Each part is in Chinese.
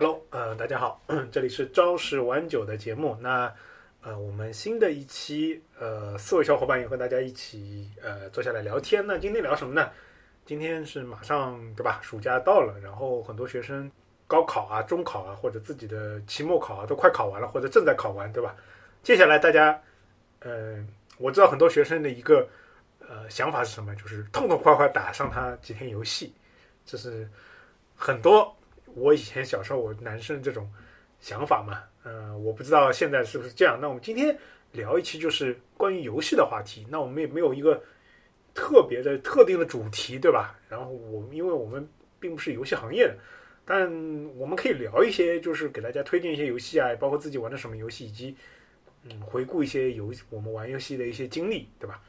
Hello，呃，大家好，这里是朝十晚九的节目。那呃，我们新的一期，呃，四位小伙伴也和大家一起呃坐下来聊天。那今天聊什么呢？今天是马上对吧？暑假到了，然后很多学生高考啊、中考啊，或者自己的期末考啊都快考完了，或者正在考完，对吧？接下来大家，呃，我知道很多学生的一个呃想法是什么？就是痛痛快快打上他几天游戏，这是很多。我以前小时候，我男生这种想法嘛，呃，我不知道现在是不是这样。那我们今天聊一期就是关于游戏的话题。那我们也没有一个特别的、特定的主题，对吧？然后我们因为我们并不是游戏行业的，但我们可以聊一些，就是给大家推荐一些游戏啊，包括自己玩的什么游戏，以及嗯，回顾一些游我们玩游戏的一些经历，对吧？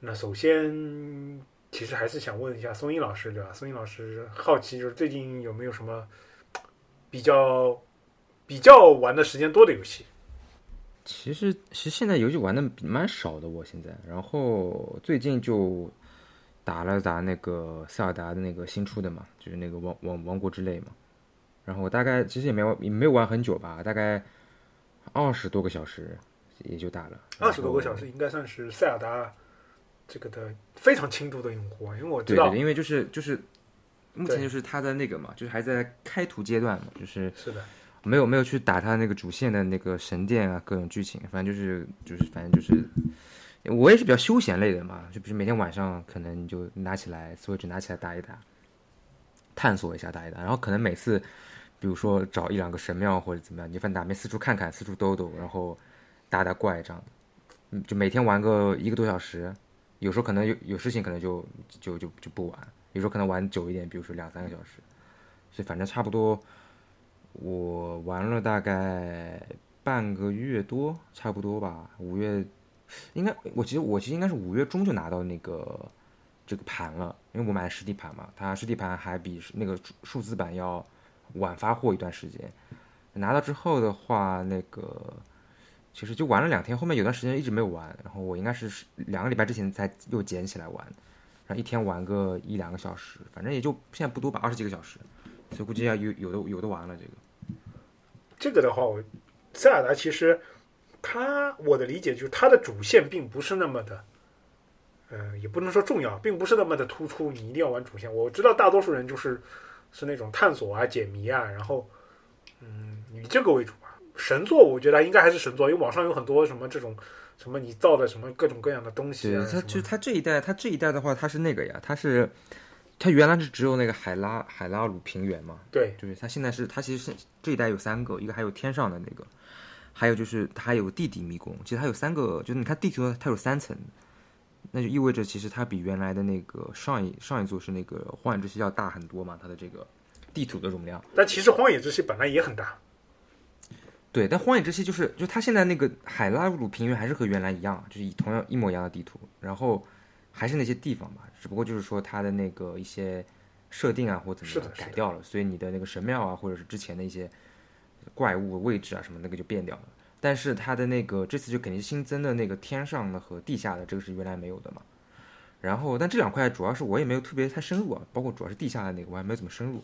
那首先。其实还是想问一下松英老师，对吧？松英老师好奇，就是最近有没有什么比较比较玩的时间多的游戏？其实，其实现在游戏玩的蛮少的，我现在。然后最近就打了打那个塞尔达的那个新出的嘛，就是那个王王王国之泪嘛。然后我大概其实也没玩，也没有玩很久吧，大概二十多个小时也就打了。二十多个小时应该算是塞尔达。这个的非常轻度的用户啊，因为我知道，对，因为就是就是目前就是他的那个嘛，就是还在开图阶段嘛，就是是的，没有没有去打他那个主线的那个神殿啊，各种剧情，反正就是就是反正就是，我也是比较休闲类的嘛，就比如每天晚上可能就拿起来 Switch 拿起来打一打，探索一下打一打，然后可能每次比如说找一两个神庙或者怎么样，你反正打没四处看看，四处兜兜，然后打打怪这样就每天玩个一个多小时。有时候可能有有事情，可能就就就就不玩。有时候可能玩久一点，比如说两三个小时。所以反正差不多，我玩了大概半个月多，差不多吧。五月应该，我其实我其实应该是五月中就拿到那个这个盘了，因为我买的实体盘嘛，它实体盘还比那个数字版要晚发货一段时间。拿到之后的话，那个。其实就玩了两天，后面有段时间一直没有玩，然后我应该是两个礼拜之前才又捡起来玩，然后一天玩个一两个小时，反正也就现在不多吧，二十几个小时，所以估计要有有的有的玩了这个。这个的话，我塞尔达其实它我的理解就是它的主线并不是那么的，呃，也不能说重要，并不是那么的突出，你一定要玩主线。我知道大多数人就是是那种探索啊、解谜啊，然后嗯，以这个为主。神作，我觉得应该还是神作，因为网上有很多什么这种，什么你造的什么各种各样的东西啊。他就它这一代，它这一代的话，它是那个呀，它是，它原来是只有那个海拉海拉鲁平原嘛。对，就是它现在是它其实是这一代有三个，一个还有天上的那个，还有就是它还有地底迷宫，其实它有三个，就是你看地图它有三层，那就意味着其实它比原来的那个上一上一座是那个荒野之息要大很多嘛，它的这个地图的容量。但其实荒野之息本来也很大。对，但荒野之息就是，就它现在那个海拉鲁平原还是和原来一样，就是以同样一模一样的地图，然后还是那些地方吧，只不过就是说它的那个一些设定啊或怎么改掉了，所以你的那个神庙啊或者是之前的一些怪物位置啊什么那个就变掉了。但是它的那个这次就肯定新增的那个天上的和地下的这个是原来没有的嘛。然后，但这两块主要是我也没有特别太深入啊，包括主要是地下的那个我还没有怎么深入。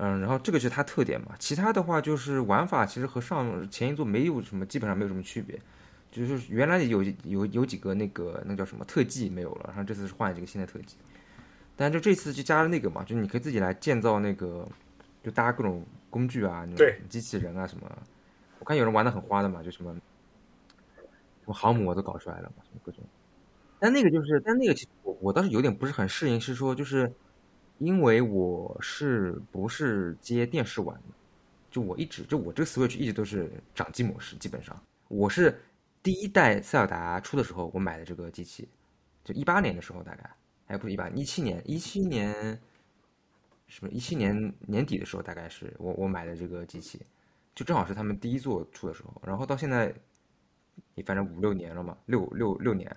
嗯，然后这个是它特点嘛，其他的话就是玩法其实和上前一座没有什么，基本上没有什么区别，就是原来有有有几个那个那叫什么特技没有了，然后这次是换了几个新的特技，但就这次就加了那个嘛，就是你可以自己来建造那个，就搭各种工具啊，那种机器人啊什么，我看有人玩的很花的嘛，就什么，什么航母我都搞出来了嘛，什么各种，但那个就是，但那个其实我我倒是有点不是很适应，是说就是。因为我是不是接电视玩的？就我一直就我这个 Switch 一直都是掌机模式，基本上我是第一代塞尔达出的时候我买的这个机器，就一八年的时候大概，哎不是一八一七年一七年什么一七年年底的时候大概是我我买的这个机器，就正好是他们第一座出的时候，然后到现在也反正五六年了嘛，六六六年，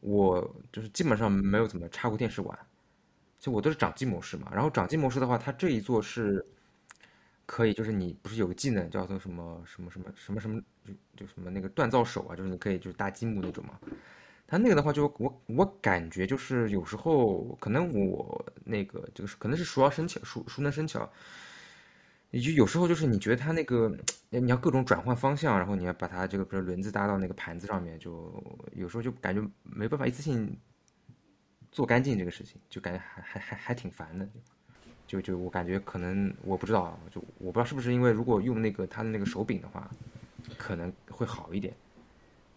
我就是基本上没有怎么插过电视玩。就我都是掌机模式嘛，然后掌机模式的话，它这一座是可以，就是你不是有个技能叫做什么什么什么什么什么，就就什么那个锻造手啊，就是你可以就是搭积木那种嘛。它那个的话，就我我感觉就是有时候可能我那个这个是可能是熟能生巧，熟熟能生巧，也就有时候就是你觉得它那个你要各种转换方向，然后你要把它这个比如轮子搭到那个盘子上面，就有时候就感觉没办法一次性做干净这个事情，就感觉还还还还挺烦的。就就我感觉可能我不知道啊，就我不知道是不是因为如果用那个它的那个手柄的话，可能会好一点。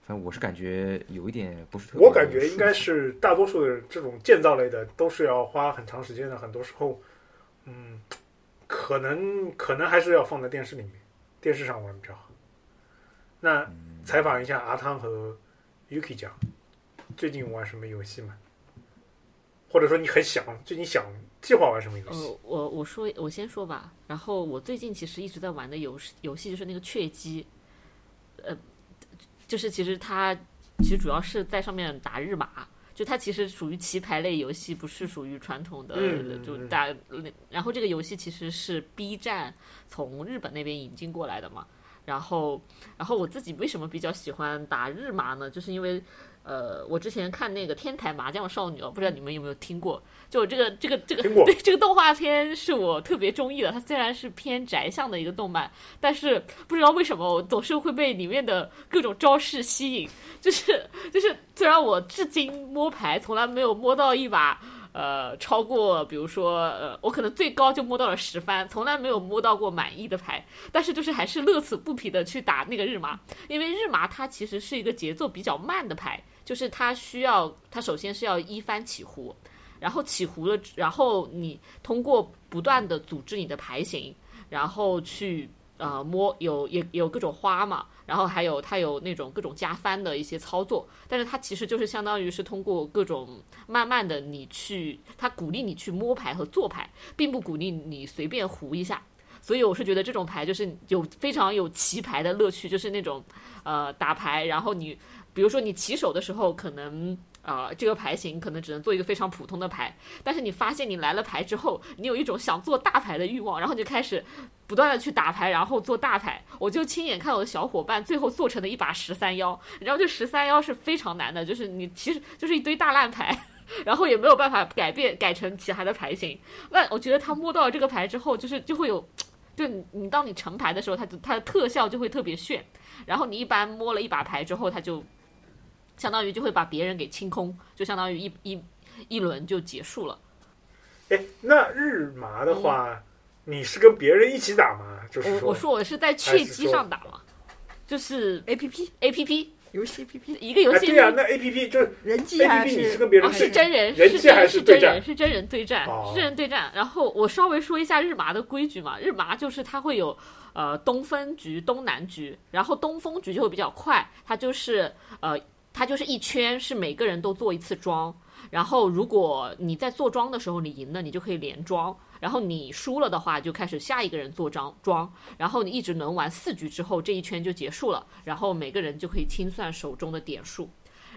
反正我是感觉有一点不是特别。我感觉应该是大多数的这种建造类的都是要花很长时间的，很多时候，嗯，可能可能还是要放在电视里面，电视上玩比较好。那采访一下阿汤和 Yuki 讲，最近玩什么游戏吗？或者说你很想最近想计划玩什么游戏？呃，我我说我先说吧。然后我最近其实一直在玩的游戏游戏就是那个雀姬，呃，就是其实它其实主要是在上面打日马，就它其实属于棋牌类游戏，不是属于传统的嗯就打。然后这个游戏其实是 B 站从日本那边引进过来的嘛。然后，然后我自己为什么比较喜欢打日麻呢？就是因为，呃，我之前看那个《天台麻将少女》，不知道你们有没有听过？就这个这个这个对这个动画片是我特别中意的。它虽然是偏宅向的一个动漫，但是不知道为什么我总是会被里面的各种招式吸引。就是就是，虽然我至今摸牌从来没有摸到一把。呃，超过比如说，呃，我可能最高就摸到了十番，从来没有摸到过满意的牌，但是就是还是乐此不疲的去打那个日麻，因为日麻它其实是一个节奏比较慢的牌，就是它需要它首先是要一番起胡，然后起胡了，然后你通过不断的组织你的牌型，然后去呃摸有也有各种花嘛。然后还有它有那种各种加翻的一些操作，但是它其实就是相当于是通过各种慢慢的你去，它鼓励你去摸牌和做牌，并不鼓励你随便胡一下。所以我是觉得这种牌就是有非常有棋牌的乐趣，就是那种呃打牌，然后你比如说你起手的时候可能。啊，这个牌型可能只能做一个非常普通的牌，但是你发现你来了牌之后，你有一种想做大牌的欲望，然后就开始不断的去打牌，然后做大牌。我就亲眼看我的小伙伴最后做成了一把十三幺，然后这十三幺是非常难的，就是你其实就是一堆大烂牌，然后也没有办法改变改成其他的牌型。那我觉得他摸到了这个牌之后，就是就会有，就你你当你成牌的时候，它它的特效就会特别炫。然后你一般摸了一把牌之后，它就。相当于就会把别人给清空，就相当于一一一轮就结束了。哎，那日麻的话，你是跟别人一起打吗？就是我我说我是在雀机上打嘛，就是 A P P A P P 游戏 A P P 一个游戏。对呀，那 A P P 就是人机 A 还 P P，你是是跟别人是真人，人机还是对战？真人，是真人对战，是真人对战。然后我稍微说一下日麻的规矩嘛，日麻就是它会有呃东风局、东南局，然后东风局就会比较快，它就是呃。它就是一圈，是每个人都做一次庄，然后如果你在做庄的时候你赢了，你就可以连庄，然后你输了的话就开始下一个人做庄庄，然后你一直轮完四局之后，这一圈就结束了，然后每个人就可以清算手中的点数，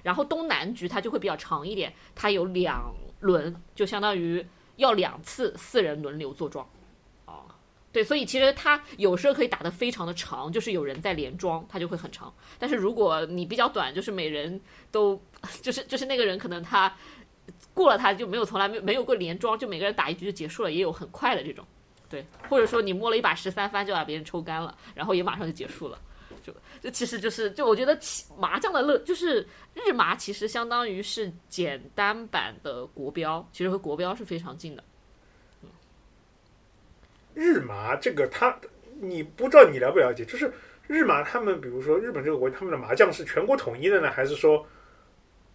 然后东南局它就会比较长一点，它有两轮，就相当于要两次四人轮流做庄。对，所以其实它有时候可以打得非常的长，就是有人在连庄，它就会很长。但是如果你比较短，就是每人都就是就是那个人可能他过了他就没有从来没没有过连庄，就每个人打一局就结束了，也有很快的这种。对，或者说你摸了一把十三番就把别人抽干了，然后也马上就结束了。就就其实就是就我觉得麻将的乐就是日麻其实相当于是简单版的国标，其实和国标是非常近的。日麻这个，他你不知道你了不了解？就是日麻他们，比如说日本这个国家，他们的麻将是全国统一的呢，还是说，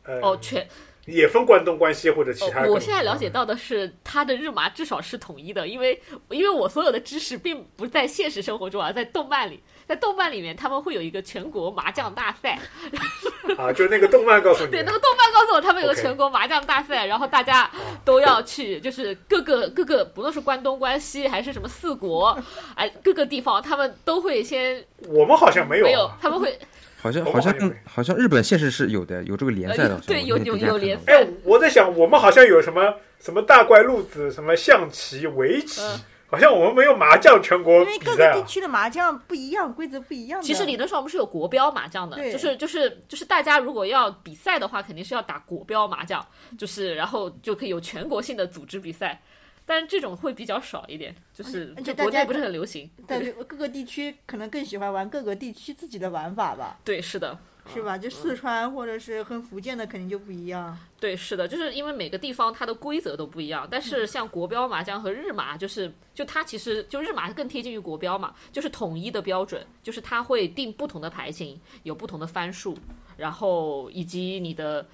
呃，哦，全也分关东、关西或者其他？我现在了解到的是，他的日麻至少是统一的，因为因为我所有的知识并不在现实生活中，啊在动漫里。在动漫里面，他们会有一个全国麻将大赛。啊，就是那个动漫告诉你。对，那个动漫告诉我，他们有个全国麻将大赛，然后大家都要去，就是各个各个，不论是关东、关西还是什么四国，哎，各个地方他们都会先。我们好像没有。没有，他们会。好像好像好像日本现实是有的，有这个联赛的。对，有有有联。哎，我在想，我们好像有什么什么大怪路子，什么象棋、围棋。好像我们没有麻将全国因为各个地区的麻将不一样，规则不一样。其实理论上我们是有国标麻将的，就是就是就是大家如果要比赛的话，肯定是要打国标麻将，就是然后就可以有全国性的组织比赛。但是这种会比较少一点，就是就国内不是很流行。但各个地区可能更喜欢玩各个地区自己的玩法吧，对，是的，是吧？就四川或者是跟福建的肯定就不一样。对，是的，就是因为每个地方它的规则都不一样，但是像国标麻将和日麻，就是就它其实就日麻更贴近于国标嘛，就是统一的标准，就是它会定不同的牌型，有不同的番数，然后以及你的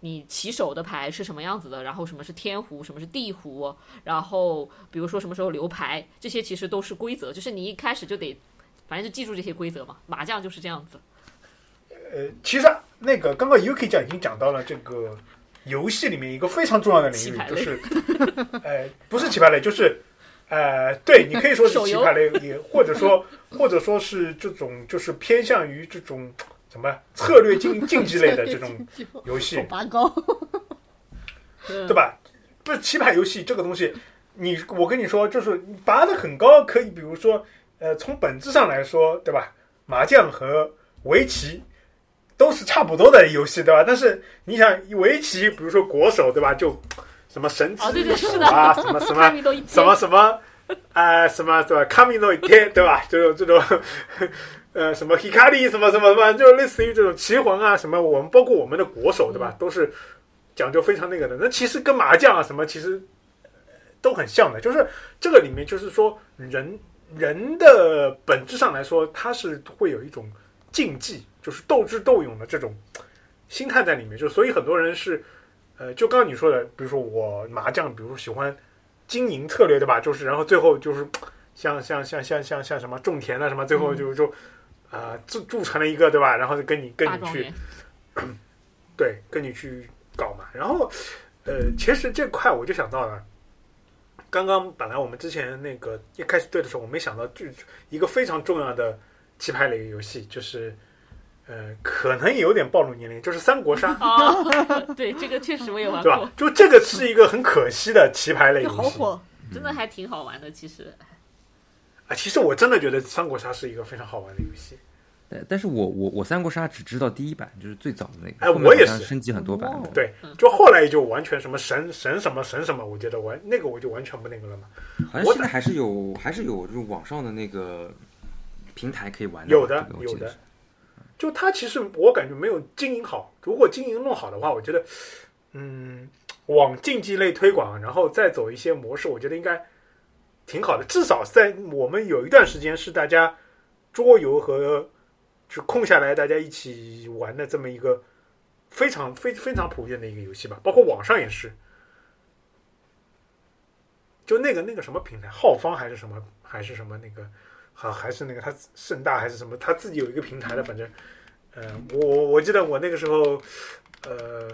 你起手的牌是什么样子的，然后什么是天胡，什么是地胡，然后比如说什么时候留牌，这些其实都是规则，就是你一开始就得反正就记住这些规则嘛，麻将就是这样子。呃，其实啊那个刚刚 Yuki 讲已经讲到了这个游戏里面一个非常重要的领域，就是呃，不是棋牌类，就是呃，对你可以说是棋牌类，也或者说或者说是这种就是偏向于这种什么策略竞竞技类的这种游戏，拔高，对 对吧？不是棋牌游戏这个东西，你我跟你说，就是你拔的很高，可以比如说，呃，从本质上来说，对吧？麻将和围棋都是差不多的游戏，对吧？但是你想围棋，比如说国手，对吧？就什么神奇啊，什么什么什么什么，啊、什么对吧？卡米诺一天，对吧？就这种，呃，什么 Hikari 什么什么什么，就类似于这种棋魂啊，什么我们包括我们的国手，对吧？都是讲究非常那个的。那其实跟麻将啊什么，其实呃都很像的，就是这个里面就是说人人的本质上来说，他是会有一种竞技，就是斗智斗勇的这种心态在里面。就所以很多人是，呃，就刚刚你说的，比如说我麻将，比如说喜欢经营策略，对吧？就是然后最后就是像像像像像像什么种田啊什么，最后就就啊铸铸成了一个，对吧？然后就跟你跟你去 对，跟你去搞嘛。然后，呃，其实这块我就想到了，刚刚本来我们之前那个一开始对的时候，我没想到就一个非常重要的棋牌类游戏，就是呃，可能有点暴露年龄，就是三国杀，哦，对，这个确实我也玩过对吧，？就这个是一个很可惜的棋牌类游戏好火。真的还挺好玩的。其实，啊。其实我真的觉得三国杀是一个非常好玩的游戏。但但是我我我三国杀只知道第一版，就是最早的那个，哎我也是升级很多版。对嗯，就后来就完全什么神神什么神什么，我觉得完那个我就完全不那个了嘛。我好像现在还是有还是有就是网上的那个平台可以玩的有的有的。就它其实我感觉没有经营好，如果经营弄好的话，我觉得，嗯，往竞技类推广，然后再走一些模式，我觉得应该挺好的。至少在我们有一段时间是大家桌游和就空下来大家一起玩的这么一个非常非非常普遍的一个游戏吧，包括网上也是。就那个那个什么平台，浩方还是什么还是什么那个，好还是那个他盛大还是什么，他自己有一个平台的，反正，呃，我我我记得我那个时候，呃，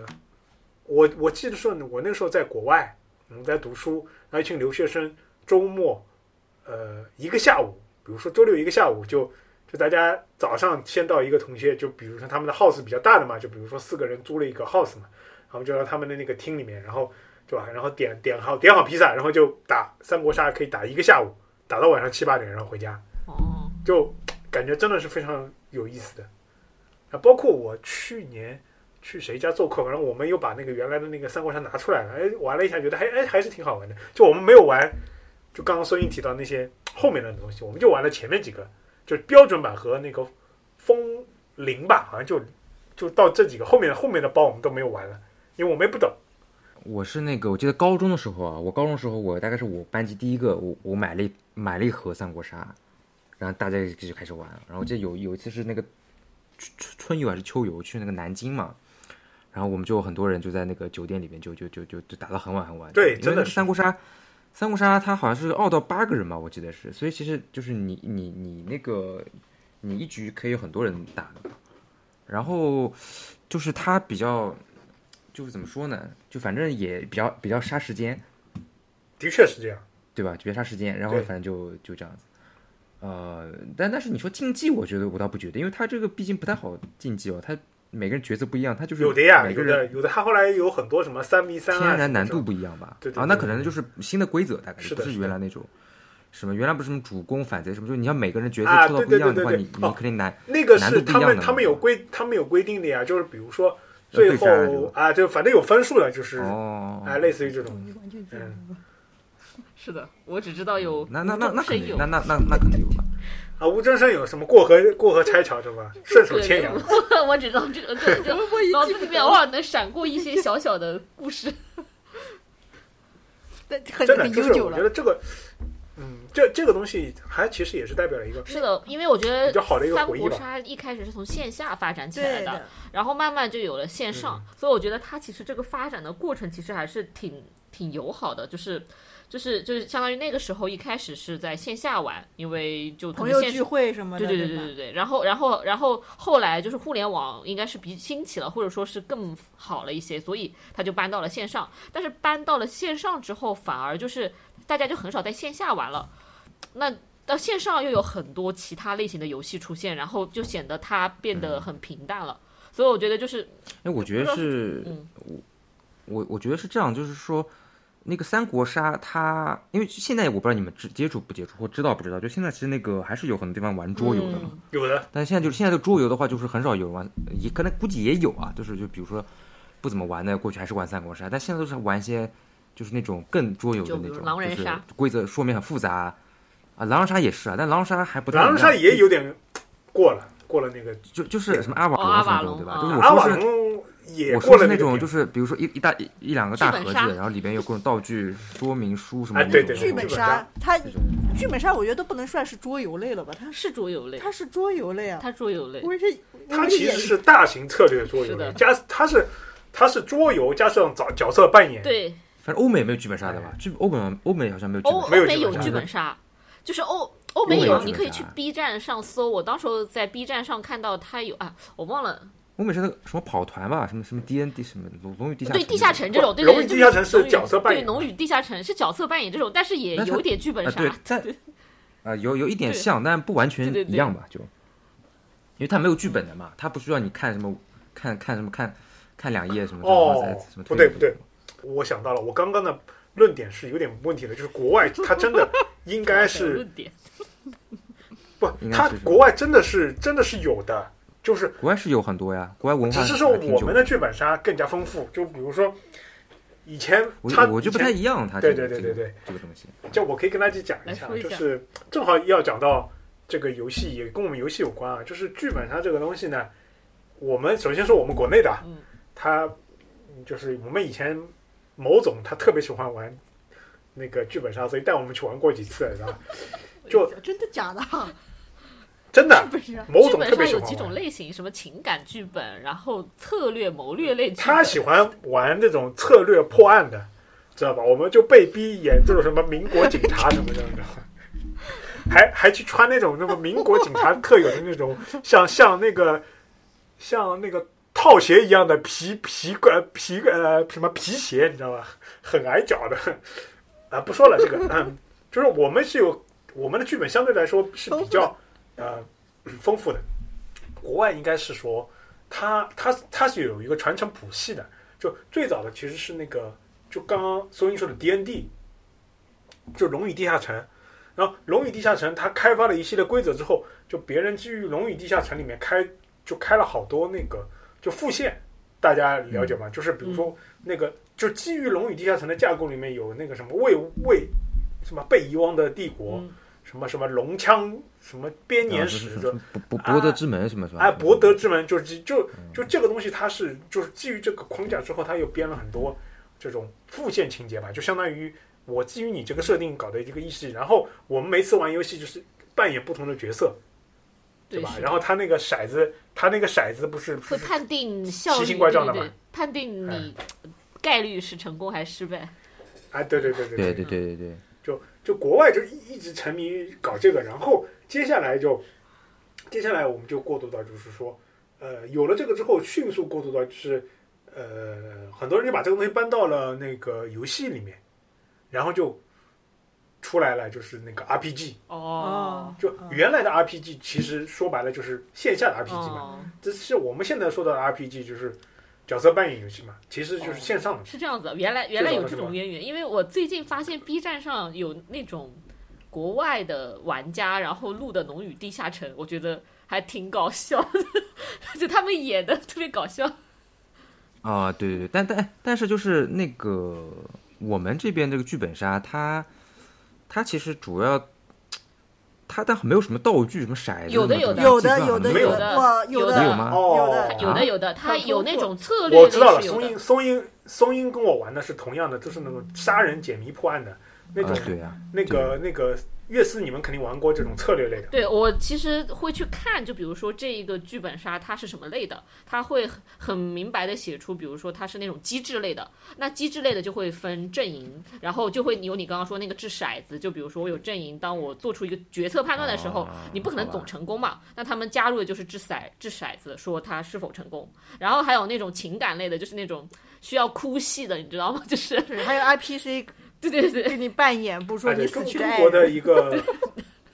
我我记得说我那个时候在国外，我们在读书，然后一群留学生周末，呃，一个下午，比如说周六一个下午就。就大家早上先到一个同学，就比如说他们的 house 比较大的嘛，就比如说四个人租了一个 house 嘛，然后就到他们的那个厅里面，然后对吧？然后点点好点好披萨，然后就打三国杀，可以打一个下午，打到晚上七八点，然后回家。哦，就感觉真的是非常有意思的。啊，包括我去年去谁家做客，然后我们又把那个原来的那个三国杀拿出来了，哎，玩了一下，觉得还哎还是挺好玩的。就我们没有玩，就刚刚孙英提到那些后面的东西，我们就玩了前面几个，就是标准版和那个风铃吧，好像就就到这几个，后面后面的包我们都没有玩了，因为我们也不懂。我是那个，我记得高中的时候啊，我高中的时候，我大概是我班级第一个，我我买了一买了一盒三国杀，然后大家就开始玩。然后我记得有有一次是那个春春春游还是秋游，去那个南京嘛，然后我们就很多人就在那个酒店里面就就就就就打到很晚很晚。对真的是三国杀，三国杀它好像是二到八个人吧，我记得是，所以其实就是你你你那个你一局可以有很多人打的，然后就是它比较。就是怎么说呢？就反正也比较比较杀时间，的确是这样，对吧？别杀时间，然后反正就就这样子。呃，但但是你说竞技，我觉得我倒不觉得，因为他这个毕竟不太好竞技哦，他每个人角色不一样，他就是有的呀，每个人有的有的，他后来有很多什么三 v 三啊，天然难度不一样吧？对对啊，那可能就是新的规则，大概不是不是原来那种什么原来不是什么主攻反贼什么，就是你要每个人角色啊抽到不一样的话，你对对对你肯定难。那个难度是他们不一样的嘛他们有规他们有规定的呀，就是比如说最后啊，就反正有分数的，就是哦，啊，类似于这种，完全这样嗯 是的，我只知道有那那那那肯定，有那那那那肯定有吧。啊，吴真生有什么过河过河拆桥是吧？顺手牵羊。我只知道这个这个这个脑子里面偶尔能闪过一些小小的故事。但很真的就是很悠久了。我觉得这个，嗯，这这个东西还其实也是代表了一个是的，因为我觉得比较好的一个三回忆吧。国杀一开始是从线下发展起来的，的，然后慢慢就有了线上，嗯所以我觉得它其实这个发展的过程其实还是挺挺友好的，就是就是就是相当于那个时候一开始是在线下玩，因为就可朋友聚能线上。会什么的，对对对对对对，然后然后然后后来就是互联网应该是比兴起了，或者说是更好了一些，所以他就搬到了线上。但是搬到了线上之后，反而就是大家就很少在线下玩了。那到线上又有很多其他类型的游戏出现，然后就显得它变得很平淡了。所以我觉得就是哎，我觉得是，嗯我我我觉得是这样，就是说，那个三国杀它，因为现在我不知道你们知接触不接触或知道不知道，就现在其实那个还是有很多地方玩桌游的嘛。嗯有的，但是现在就是现在的桌游的话，就是很少有人玩，也可能估计也有啊，就是就比如说不怎么玩的，过去还是玩三国杀，但现在都是玩一些就是那种更桌游的那种，就是狼人杀规则说明很复杂啊，狼人杀也是啊，但狼人杀还不太狼人杀也有点过了，过了那个就就是什么阿瓦哦阿瓦隆什么的，对吧？就是我阿瓦说是。我过说是那种，就是比如说一一大一一两个大盒子，然后里边有各种道具、说明书什么的。哎对对对剧本杀它剧本杀我觉得都不能算是桌游类了吧？它是桌游类，它是桌游类啊，它桌游类，我是它其实是大型策略桌游是的，加它是它是桌游加上角角色扮演，对反正欧美没有剧本杀的吧？剧欧美欧美好像没有剧欧本杀。没有欧美有剧本杀就是欧欧美有，你可以去 B 站上搜。我当时候在 B 站上看到它有啊，我忘了，欧美是那个什么跑团吧？什么什么 D N D 什么龙龙与地下对城地下城这种，对龙与对对，地下城是角色扮演对龙与地下城是角色扮演这种，但是也有点剧本啊，杀对，，在啊有有一点像，但不完全对对对一样吧？就因为它没有剧本的嘛，它不需要你看什么看看什么看看两页什么哦什么，不对不对，我想到了，我刚刚的论点是有点问题的，就是国外它真的应该是 论点，不它国外真的是真的是有的，就是国外是有很多呀，国外文化只是说我们的剧本杀更加丰富，就比如说以前我它我就不太一样，他对对对对对这个东西。就我可以跟大家讲一下，就是正好要讲到这个游戏，也跟我们游戏有关啊。就是剧本杀这个东西呢，我们首先说我们国内的，嗯他嗯就是我们以前某总他特别喜欢玩那个剧本杀，所以带我们去玩过几次，知道吧？就真的假的？真的，某种特别喜欢杀有几种。类型，什么情感剧本，然后策略谋略类他喜欢玩那种策略破案的，知道吧？我们就被逼演这种什么民国警察什么的，知道吧？还还去穿那种那么民国警察特有的那种，像像那个像那个套鞋一样的皮皮呃皮呃什么皮鞋，你知道吧？很矮脚的 啊，不说了，这个嗯，就是我们是有我们的剧本相对来说是比较呃丰富的，国外应该是说。它它它是有一个传承谱系的，就最早的其实是那个，就刚刚苏英说的 D N D，就《龙与地下城》，然后《龙与地下城》它开发了一系列规则之后，就别人基于《龙与地下城》里面开就开了好多那个就副线，大家了解吗？就是比如说那个就基于《龙与地下城》的架构里面有那个什么魏魏什么被遗忘的帝国，嗯。什么什么龙枪，什么编年啊史，是这博博博德之门什么什么？哎，博德之门就是就就这个东西，它是就是基于这个框架之后，它又编了很多这种副线情节吧，就相当于我基于你这个设定搞的这个游戏，然后我们每次玩游戏就是扮演不同的角色，对吧？然后他那个骰子，他那个骰子不是会判定效率，奇形怪状的嘛判定你概率是成功还是失败。哎，对对对对对对对对对，就就国外就一一直沉迷于搞这个，然后接下来就接下来我们就过渡到就是说，呃，有了这个之后，迅速过渡到就是呃，很多人就把这个东西搬到了那个游戏里面，然后就出来了，就是那个 RPG。哦。就原来的 RPG 其实说白了就是线下的 RPG 嘛，哦，这是我们现在说到的 RPG 就是角色扮演游戏嘛，其实就是线上的。是这样子，原来原来有这种渊源，因为我最近发现 B 站上有那种国外的玩家，然后录的《龙与地下城》，我觉得还挺搞笑的，就他们演的特别搞笑。啊，对对对，但但但是就是那个我们这边这个剧本杀，它它其实主要，它但没有什么道具，什么骰子，有的有的有的有的没有。的，有的的有吗？有的哦。有的。有的，它很丰富。有那种策略我知道了，松英松英松英跟我玩的是同样的，就是那种杀人解谜破案的那种啊，对呀、那个那个乐思，你们肯定玩过这种策略类的。对我其实会去看，就比如说这一个剧本杀它是什么类的，它会很很明白的写出，比如说它是那种机制类的，那机制类的就会分阵营，然后就会有你刚刚说那个掷骰子，就比如说我有阵营，当我做出一个决策判断的时候，哦你不可能总成功嘛，那他们加入的就是掷骰掷骰子，说它是否成功，然后还有那种情感类的，就是那种需要哭戏的，你知道吗？就是，还有 IPC 对对对，给你扮演，不是说你死中去的爱人。中国的一个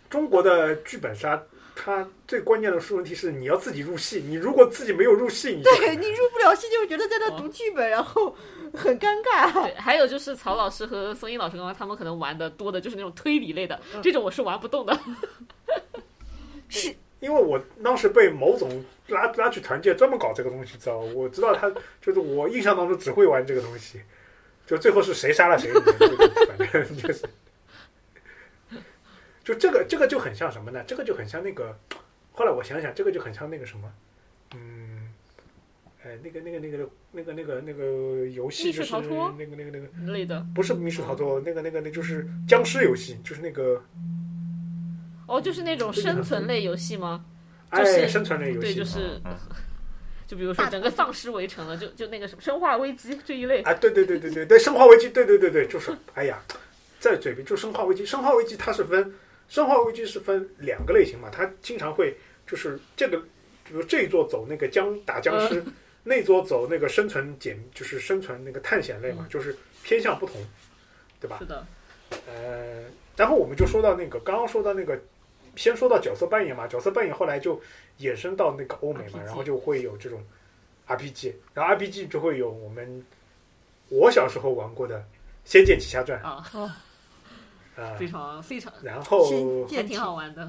中国的剧本杀，它最关键的是问题是你要自己入戏，你如果自己没有入戏，你对你入不了戏，就觉得在那读剧本，然后很尴尬。对，还有就是曹老师和宋英老师刚刚他们可能玩的多的就是那种推理类的，这种我是玩不动的。是因为我当时被某总拉拉去团建，专门搞这个东西，知道吧？我知道他就是我印象当中只会玩这个东西，就最后是谁杀了谁，就反正就是，就这个这个就很像什么呢？这个就很像那个，后来我想想，这个就很像那个什么，嗯，哎，那个那个那个那个那个那个游戏就是逃脱那个那个那个类的。不是密室逃脱，那个那个那就是僵尸游戏，就是那个哦，就是那种生存类游戏吗？就哎生存类游戏，对，就是。嗯，就比如说整个丧尸围城了，就就那个什么生化危机这一类。啊，对对对对对对，生化危机，对对对对，就是，哎呀，在嘴边就生化危机，生化危机它是分，生化危机是分两个类型嘛，它经常会就是这个，比如这一座走那个僵打僵尸，那座走那个生存简，就是生存那个探险类嘛，就是偏向不同，对吧是？的，呃，然后我们就说到那个刚刚说到那个，先说到角色扮演嘛，角色扮演后来就衍生到那个欧美嘛，RPG 然后就会有这种 RPG，然后 RPG 就会有我们我小时候玩过的《仙剑奇侠传》啊，啊、非常非常然后仙还挺好玩的。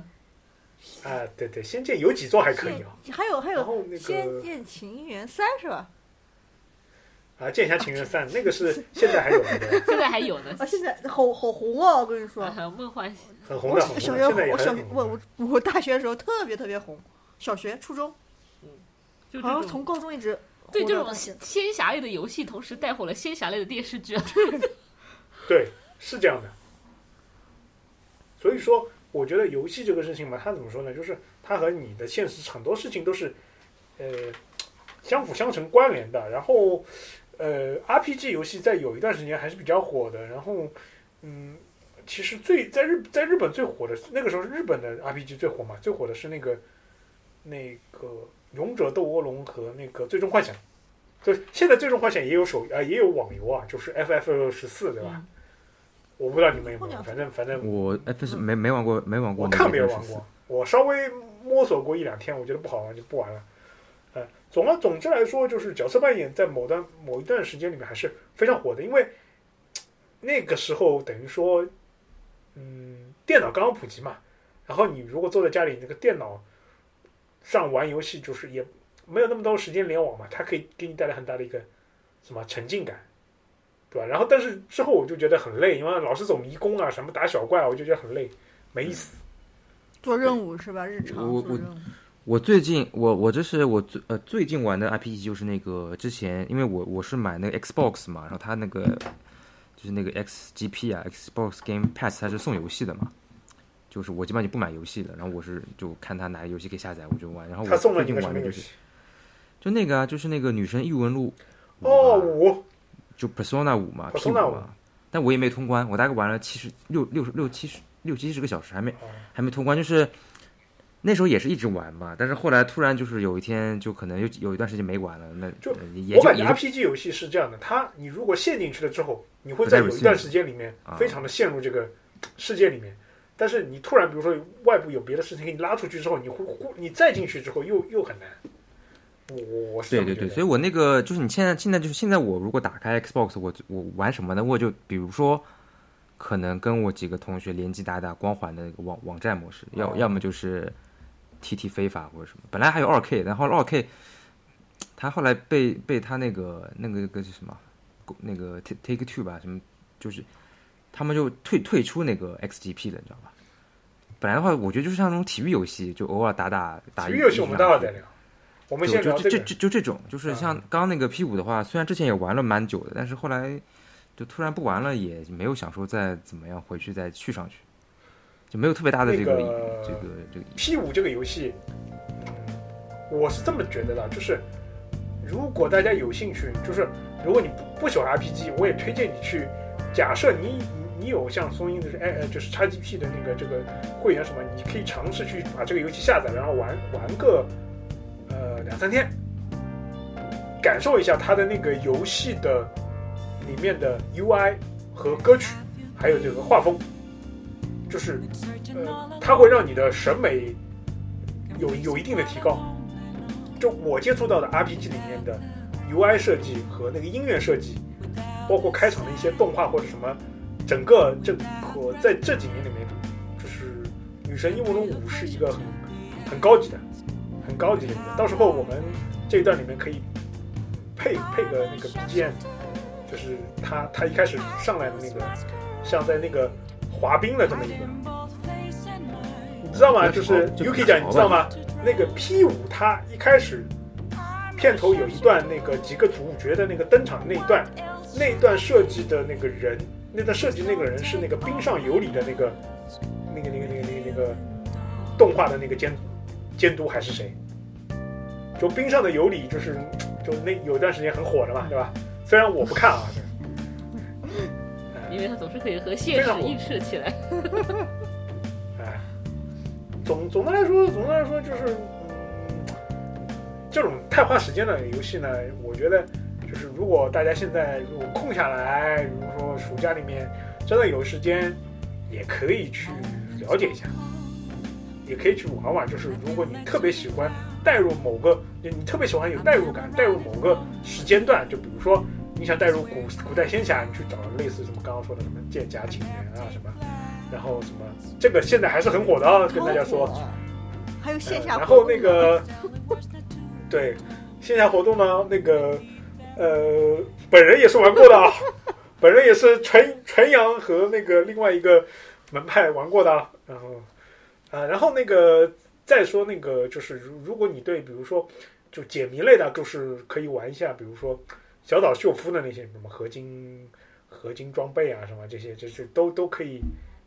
啊、对对，《仙剑》有几座还可以啊，仙还有还有《仙剑情缘三》是吧？啊，《剑侠情缘三》那个是现在还有的，现在还有呢，啊，现在好好红哦！我跟你说，还有梦幻我很红的，很红的，小学我小学我我我大学的时候特别特别红，小学、初中，好像就这种从高中一直对这种仙侠类的游戏，同时带火了仙侠类的电视剧。对，是这样的。所以说，我觉得游戏这个事情嘛，它怎么说呢？就是它和你的现实很多事情都是，呃，相辅相成关联的。然后，呃，RPG 游戏在有一段时间还是比较火的。然后，嗯，其实最在日在日本最火的那个时候，日本的 RPG 最火嘛，最火的是那个那个《勇者斗恶龙》和那个《最终幻想》。就现在《最终幻想》也有手啊、也有网游啊，就是 FF 十四，对吧？嗯我不知道你们有没有，反正反正我哎不是没没玩过没玩过我那个看没有玩过，我稍微摸索过一两天，我觉得不好玩就不玩了。呃，总而总之来说，就是角色扮演在某段某一段时间里面还是非常火的，因为那个时候等于说，嗯，电脑刚刚普及嘛，然后你如果坐在家里那个电脑上玩游戏，就是也没有那么多时间联网嘛，它可以给你带来很大的一个什么沉浸感。对吧？然后，但是之后我就觉得很累，因为老是走迷宫啊，什么打小怪啊，我就觉得很累，没意思。做任务是吧？日常我我做任务。我最近我我这是我最呃最近玩的 RPG 就是那个之前因为我我是买那个 Xbox 嘛，然后它那个就是那个 XGP 啊 Xbox Game Pass 它是送游戏的嘛，就是我基本上就不买游戏的，然后我是就看它哪个游戏可以下载我就玩，然后我送了你最近玩的就是个什么游戏？就那个啊就是那个女神异闻录五哦，五。就 Persona 五嘛 P 五 Persona 嘛，但我也没通关，我大概玩了七十六六六七十六七十个小时还没哦。还没通关，就是那时候也是一直玩嘛，但是后来突然就是有一天就可能有有一段时间没玩了，那就呃也我感觉 RPG 游戏是这样的，它你如果陷进去了之后，你会在有一段时间里面啊非常的陷入这个世界里面，但是你突然比如说外部有别的事情给你拉出去之后，你会会你再进去之后又又很难。我我是对对对，所以我那个就是你现在现在就是现在我如果打开 Xbox，我我玩什么呢？我就比如说，可能跟我几个同学联机打打光环的那个网网站模式，要、哦要么就是踢踢非法或者什么。本来还有二 K，然后二 K，他后来被被他那个那个那个是什么，那个 Take Take Two 吧，什么就是他们就退退出那个 XGP 了，你知道吧？本来的话，我觉得就是像那种体育游戏，就偶尔打打打。体育游戏我们待会儿再聊。我们就先聊这个。就就就就这种，就是像刚刚那个 P 五的话，虽然之前也玩了蛮久的，但是后来就突然不玩了，也没有想说再怎么样回去再续上去，就没有特别大的这个、那个这个这个 P 五这个游戏，嗯，我是这么觉得的，就是如果大家有兴趣，就是如果你不不喜欢 RPG，我也推荐你去。假设你你你有像松鹰的哎，就是 XGP 的那个这个会员什么，你可以尝试去把这个游戏下载，然后玩玩个呃两三天，感受一下它的那个游戏的里面的 UI 和歌曲，还有这个画风，就是呃，它会让你的审美有有一定的提高。就我接触到的 RPG 里面的 UI 设计和那个音乐设计，包括开场的一些动画或者什么，整个这和在这几年里面，就是《女神异闻录五》是一个很很高级的、很高级的。到时候我们这一段里面可以配配个那个 BGM，就是他他一开始上来的那个，像在那个滑冰的这么一个，你知道吗？就是 Yuki 讲，你知道吗？那个 P 五它一开始片头有一段那个几个主角的那个登场那一段，那一段设计的那个人，那段设计那个人是那个冰上有理的那个那个那个那个那个那个动画的那个监监督还是谁？就冰上的有理，就是就那有一段时间很火的嘛，对吧？虽然我不看啊，因为它总是可以和现实映射起来。哎，总总的来说，总的来说就是，嗯，这种太花时间的游戏呢，我觉得就是如果大家现在如果空下来，比如说暑假里面真的有时间，也可以去了解一下，也可以去玩玩。就是如果你特别喜欢带入某个，你特别喜欢有代入感，带入某个时间段，就比如说你想带入古古代仙侠，你去找类似什么刚刚说的什么剑侠情缘啊什么。然后什么，这个现在还是很火的啊，跟大家说。还有线下、呃。然后那个，对，线下活动呢，那个，呃，本人也是玩过的，啊，本人也是纯纯阳和那个另外一个门派玩过的。啊然后，啊，然后那个再说那个，就是如如果你对，比如说就解谜类的，就是可以玩一下，比如说小岛秀夫的那些什么合金合金装备啊，什么这些，这是都都可以。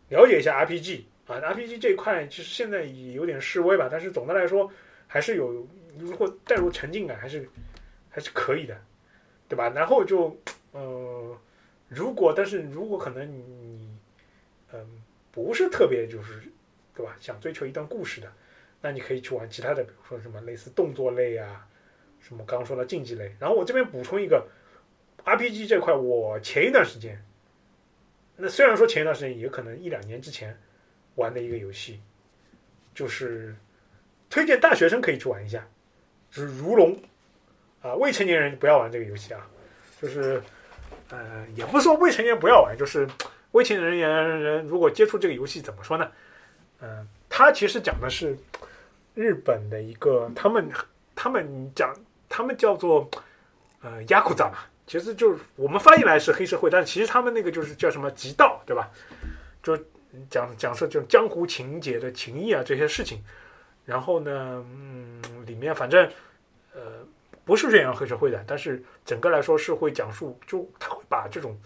了解一下 RPG 啊，RPG 这一块其实现在也有点示威吧，但是总的来说还是有，如果带入沉浸感还是还是可以的，对吧？然后就呃，如果但是如果可能你嗯、不是特别就是对吧，想追求一段故事的，那你可以去玩其他的，比如说什么类似动作类啊，什么刚刚说的竞技类。然后我这边补充一个 RPG 这块，我前一段时间。那虽然说前一段时间也可能一两年之前玩的一个游戏，就是推荐大学生可以去玩一下，就是《如龙》啊，未成年人不要玩这个游戏啊。就是呃，也不是说未成年不要玩，就是未成年人人如果接触这个游戏怎么说呢？嗯、呃，它其实讲的是日本的一个，他们他们讲他们叫做呃亚库扎嘛。其实就是我们翻译来是黑社会，但其实他们那个就是叫什么极道，对吧？就讲讲述这种江湖情节的情谊啊这些事情。然后呢，嗯，里面反正呃不是宣扬黑社会的，但是整个来说是会讲述，就他会把这种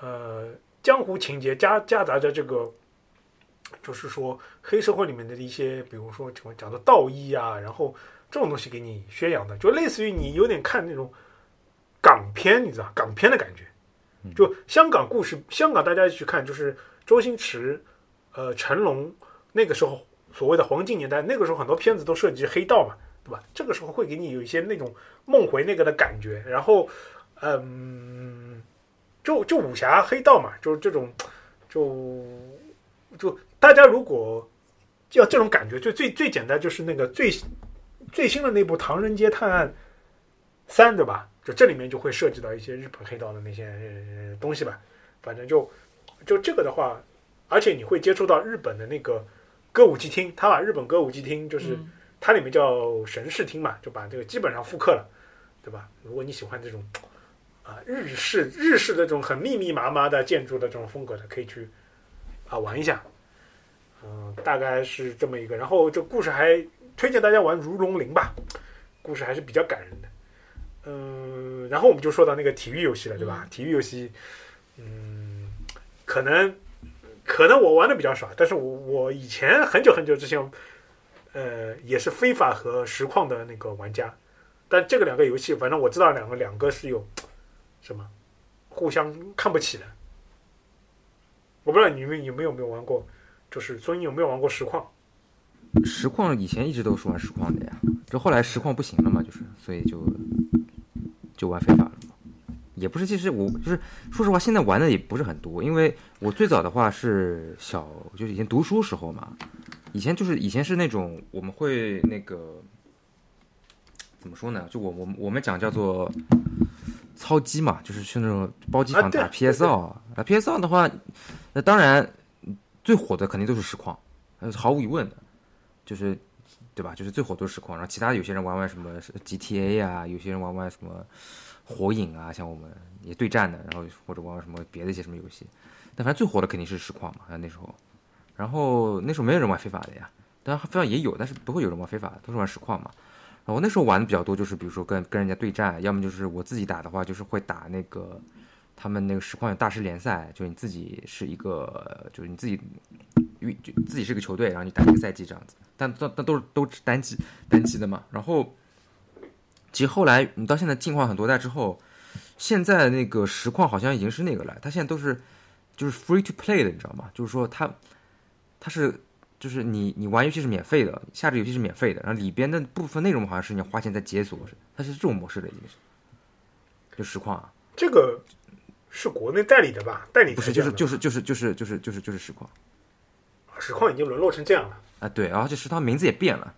呃江湖情节夹夹杂着这个，就是说黑社会里面的一些，比如说讲讲的道义啊，然后这种东西给你宣扬的，就类似于你有点看那种。港片，你知道港片的感觉，就香港故事，香港大家去看，就是周星驰、呃成龙那个时候所谓的黄金年代，那个时候很多片子都涉及黑道嘛，对吧？这个时候会给你有一些那种梦回那个的感觉，然后，嗯，就就武侠黑道嘛，就是这种，就就大家如果要这种感觉，就最最简单就是那个最最新的那部《唐人街探案三》，对吧？就这里面就会涉及到一些日本黑道的那些东西吧，反正就就这个的话，而且你会接触到日本的那个歌舞伎厅，他把日本歌舞伎厅就是、嗯它里面叫神视厅嘛，就把这个基本上复刻了，对吧？如果你喜欢这种啊日式日式的这种很密密麻麻的建筑的这种风格的，可以去啊玩一下。嗯，大概是这么一个。然后这故事还推荐大家玩《如龙零》吧，故事还是比较感人的。嗯，然后我们就说到那个体育游戏了，对吧？体育游戏，嗯，可能可能我玩的比较少，但是我我以前很久很久之前，呃，也是非法和实况的那个玩家。但这个两个游戏，反正我知道两个两个是有什么互相看不起的。我不知道你们有没有没有玩过，就是所以你有没有玩过实况？实况以前一直都是玩实况的呀，这后来实况不行了嘛，就是所以就就玩非法了嘛。也不是，其实我就是说实话，现在玩的也不是很多，因为我最早的话是小，就是以前读书时候嘛，以前就是以前是那种我们会那个怎么说呢？就我我我们讲叫做操机嘛，就是去那种包机房啊对打 PS 二啊，PS 二的话，那当然最火的肯定都是实况，那是毫无疑问的。就是对吧？就是最火都是实况，然后其他有些人玩玩什么 GTA 啊，有些人玩玩什么火影啊，像我们也对战的，然后或者玩玩什么别的一些什么游戏，但反正最火的肯定是实况嘛，那时候，然后那时候没有人玩非法的呀，当然非法也有，但是不会有人玩非法的，都是玩实况嘛。然后那时候玩的比较多，就是比如说跟跟人家对战，要么就是我自己打的话，就是会打那个他们那个实况有大师联赛，就是你自己是一个，就是你自己运就自己是个球队，然后你打一个赛季这样子。但但但都是都是单机单机的嘛。然后其实后来你到现在进化很多代之后，现在那个实况好像已经是那个了，它现在都是就是 free to play 的，你知道吗？就是说它它是就是你你玩游戏是免费的，下载游戏是免费的，然后里边的部分内容好像是你要花钱在解锁，它是这种模式的，已经是就实况啊，这个是国内代理的吧？代理不是就是就是就是就是就是就是实况。实况已经沦落成这样了。啊，对，然后这食堂名字也变了，